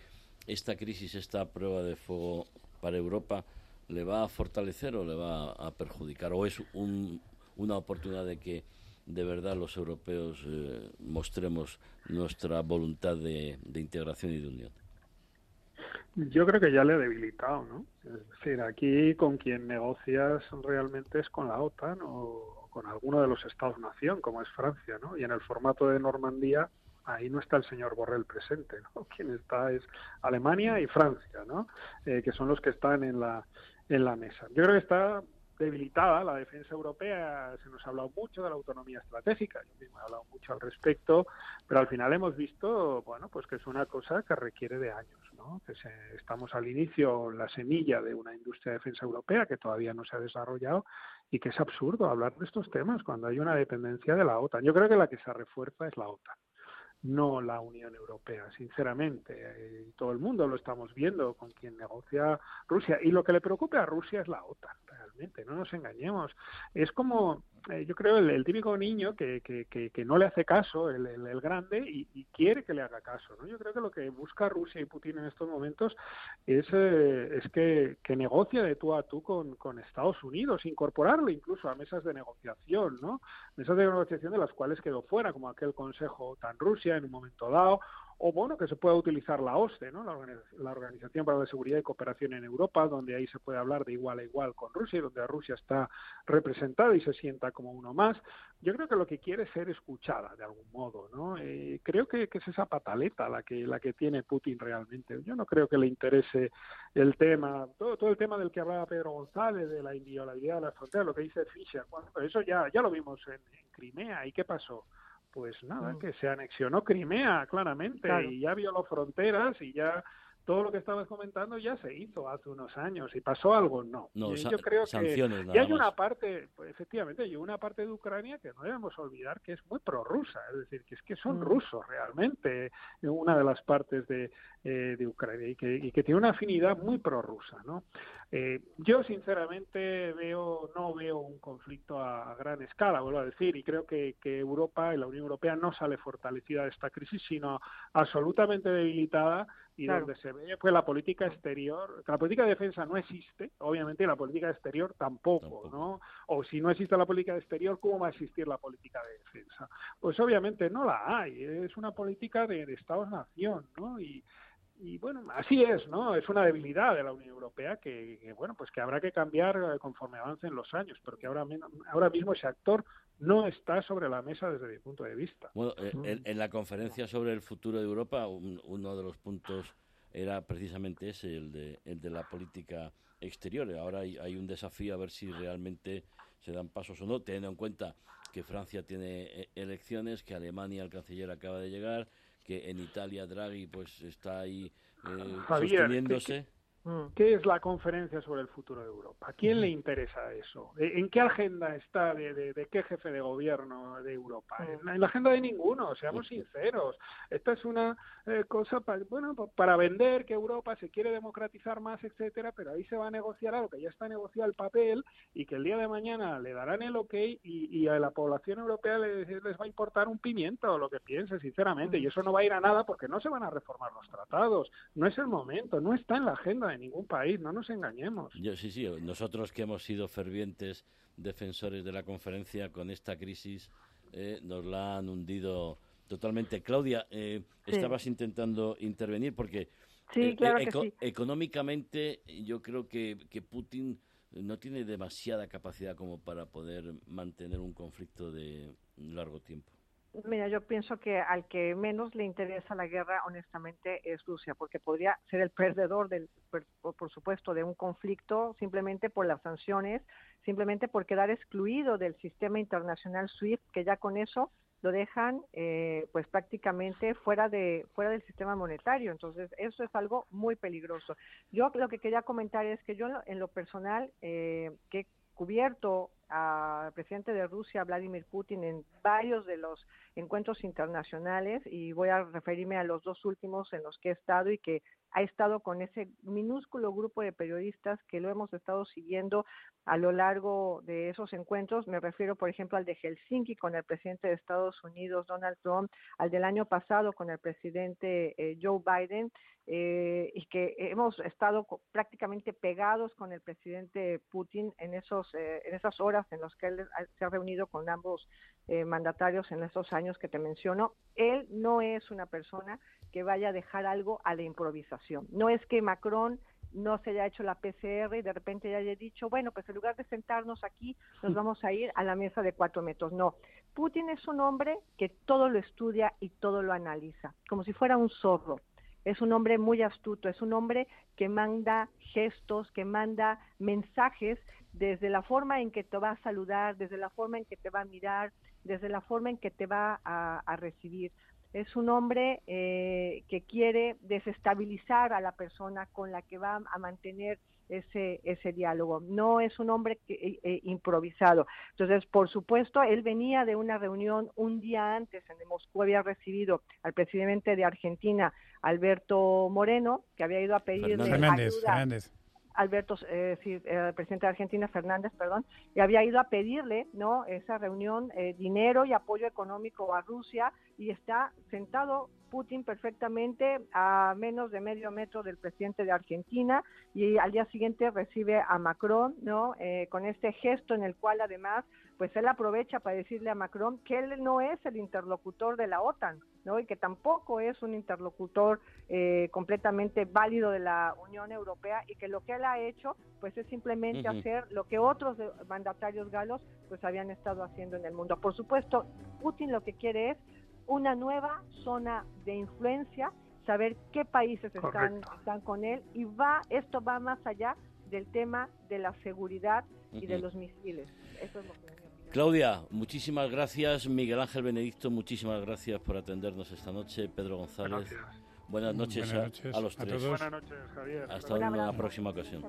esta crisis, esta prueba de fuego para Europa, le va a fortalecer o le va a perjudicar? ¿O es una oportunidad de que de verdad los europeos eh, mostremos nuestra voluntad de, integración y de unión? Yo creo que ya le ha debilitado, ¿no? Es decir, aquí con quien negocias realmente es con la OTAN o con alguno de los Estados-nación, como es Francia, ¿no? Y en el formato de Normandía ahí no está el señor Borrell presente, ¿no? Quien está es Alemania y Francia, ¿no? Eh, que son los que están en la, en la mesa. Yo creo que está debilitada la defensa europea, se nos ha hablado mucho de la autonomía estratégica, yo mismo he hablado mucho al respecto, pero al final hemos visto, bueno, pues que es una cosa que requiere de años, ¿no? Que estamos al inicio, la semilla de una industria de defensa europea que todavía no se ha desarrollado y que es absurdo hablar de estos temas cuando hay una dependencia de la OTAN. Yo creo que la que se refuerza es la OTAN no la Unión Europea, sinceramente. Y todo el mundo lo estamos viendo con quien negocia Rusia. Y lo que le preocupa a Rusia es la OTAN, realmente, no nos engañemos. Es como eh, yo creo, el, típico niño que, que, que, no le hace caso, el, el, grande, y, quiere que le haga caso. ¿no? Yo creo que lo que busca Rusia y Putin en estos momentos es, eh, es que, que negocie de tú a tú con, con Estados Unidos, incorporarlo incluso a mesas de negociación, ¿no? mesas de negociación de las cuales quedó fuera, como aquel Consejo tan Rusia en un momento dado, o bueno, que se pueda utilizar la OSCE, ¿no? la, Organización para la Seguridad y Cooperación en Europa, donde ahí se puede hablar de igual a igual con Rusia, donde Rusia está representada y se sienta como uno más. Yo creo que lo que quiere es ser escuchada de algún modo, ¿no? Eh, creo que, es esa pataleta la que la que tiene Putin realmente. Yo no creo que le interese el tema, todo, todo el tema del que hablaba Pedro González, de la inviolabilidad de las fronteras, lo que dice Fischer. Eso ya, ya lo vimos en, Crimea. ¿Y qué pasó? Pues nada, mm. que se anexionó Crimea, claramente, y ya violó fronteras y ya todo lo que estabas comentando ya se hizo hace unos años y pasó algo no. no yo creo sanciones que y hay una parte, pues, efectivamente, hay una parte de Ucrania que no debemos olvidar que es muy prorrusa, es decir, que es que son mm. rusos realmente, una de las partes de, eh, de Ucrania y que, y que tiene una afinidad muy prorrusa, ¿no? Eh, yo sinceramente veo no veo un conflicto a, gran escala, vuelvo a decir, y creo que, que Europa y la Unión Europea no sale fortalecida de esta crisis, sino absolutamente debilitada y donde se ve pues la política exterior, que la política de defensa no existe, obviamente la política exterior tampoco, ¿no? O si no existe la política exterior, ¿cómo va a existir la política de defensa? Pues obviamente no la hay, es una política de, de Estados-nación, ¿no? Y, y bueno, así es, ¿no? Es una debilidad de la Unión Europea que, bueno, pues que habrá que cambiar eh, conforme avancen los años, porque ahora, ahora mismo ese actor no está sobre la mesa desde mi punto de vista. Bueno, eh, en, la conferencia sobre el futuro de Europa, uno de los puntos era precisamente ese, el de, el de la política exterior. Ahora hay, hay, un desafío a ver si realmente se dan pasos o no, teniendo en cuenta que Francia tiene eh, elecciones, que Alemania, el canciller, acaba de llegar, que en Italia Draghi pues está ahí eh, sosteniéndose. Mm. ¿Qué es la conferencia sobre el futuro de Europa? ¿A quién le interesa eso? ¿En qué agenda está de, qué jefe de gobierno de Europa? Mm. En, la agenda de ninguno, seamos sinceros. Esta es una eh, cosa para, bueno, para vender que Europa se quiere democratizar más, etcétera, pero ahí se va a negociar algo que ya está negociado el papel y que el día de mañana le darán el ok y, a la población europea les, les, va a importar un pimiento lo que piense, sinceramente. Mm. Y eso no va a ir a nada porque no se van a reformar los tratados. No es el momento, no está en la agenda ningún país, no nos engañemos. Yo, sí, sí, nosotros que hemos sido fervientes defensores de la conferencia con esta crisis eh, nos la han hundido totalmente. Claudia, eh, estabas intentando intervenir porque eh, económicamente yo creo que, que Putin no tiene demasiada capacidad como para poder mantener un conflicto de largo tiempo. Mira, yo pienso que al que menos le interesa la guerra, honestamente, es Rusia, porque podría ser el perdedor, del, por, supuesto, de un conflicto simplemente por las sanciones, simplemente por quedar excluido del sistema internacional SWIFT, que ya con eso lo dejan eh, pues prácticamente fuera de fuera del sistema monetario. Entonces eso es algo muy peligroso. Yo lo que quería comentar es que yo en lo personal eh, que he cubierto al presidente de Rusia, Vladimir Putin, en varios de los encuentros internacionales y voy a referirme a los dos últimos en los que he estado y que ha estado con ese minúsculo grupo de periodistas que lo hemos estado siguiendo a lo largo de esos encuentros. Me refiero, por ejemplo, al de Helsinki con el presidente de Estados Unidos, Donald Trump, al del año pasado con el presidente eh, Joe Biden, eh, y que hemos estado prácticamente pegados con el presidente Putin en, esos, eh, en esas horas en las que él se ha reunido con ambos mandatarios en esos años que te menciono. Él no es una persona que vaya a dejar algo a la improvisación. No es que Macron no se haya hecho la PCR y de repente ya haya dicho, bueno, pues en lugar de sentarnos aquí, nos vamos a ir a la mesa de cuatro metros. No, Putin es un hombre que todo lo estudia y todo lo analiza, como si fuera un zorro. Es un hombre muy astuto, es un hombre que manda gestos, que manda mensajes desde la forma en que te va a saludar, desde la forma en que te va a mirar, desde la forma en que te va a recibir es un hombre eh, que quiere desestabilizar a la persona con la que va a mantener ese, ese diálogo. No es un hombre eh, eh, improvisado. Entonces, por supuesto, él venía de una reunión un día antes en Moscú, había recibido al presidente de Argentina, Alberto Moreno, que había ido a pedirle ayuda. Alberto, eh, el presidente de Argentina, Fernández, perdón, y había ido a pedirle, ¿no? Esa reunión, eh, dinero y apoyo económico a Rusia y está sentado Putin perfectamente a menos de medio metro del presidente de Argentina y al día siguiente recibe a Macron, ¿no? Eh, con este gesto en el cual además pues él aprovecha para decirle a Macron que él no es el interlocutor de la OTAN, ¿no? Y que tampoco es un interlocutor eh, completamente válido de la Unión Europea y que lo que él ha hecho, pues es simplemente hacer lo que otros mandatarios galos, pues habían estado haciendo en el mundo. Por supuesto, Putin lo que quiere es una nueva zona de influencia, saber qué países están, están con él y va, esto va más allá del tema de la seguridad y de los misiles. Eso es lo que Claudia, muchísimas gracias. Miguel Ángel Benedicto, muchísimas gracias por atendernos esta noche. Pedro González. Buenas noches, a, los tres. Buenas noches, Javier. Hasta una próxima ocasión.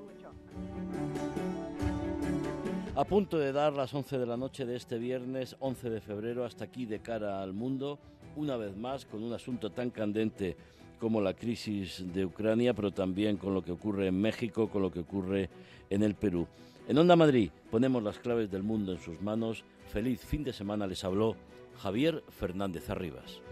A punto de dar las 11 de la noche de este viernes 11 de febrero, hasta aquí de cara al mundo, una vez más con un asunto tan candente como la crisis de Ucrania, pero también con lo que ocurre en México, con lo que ocurre en el Perú. En Onda Madrid ponemos las claves del mundo en sus manos. Feliz fin de semana les habló Javier Fernández Arribas.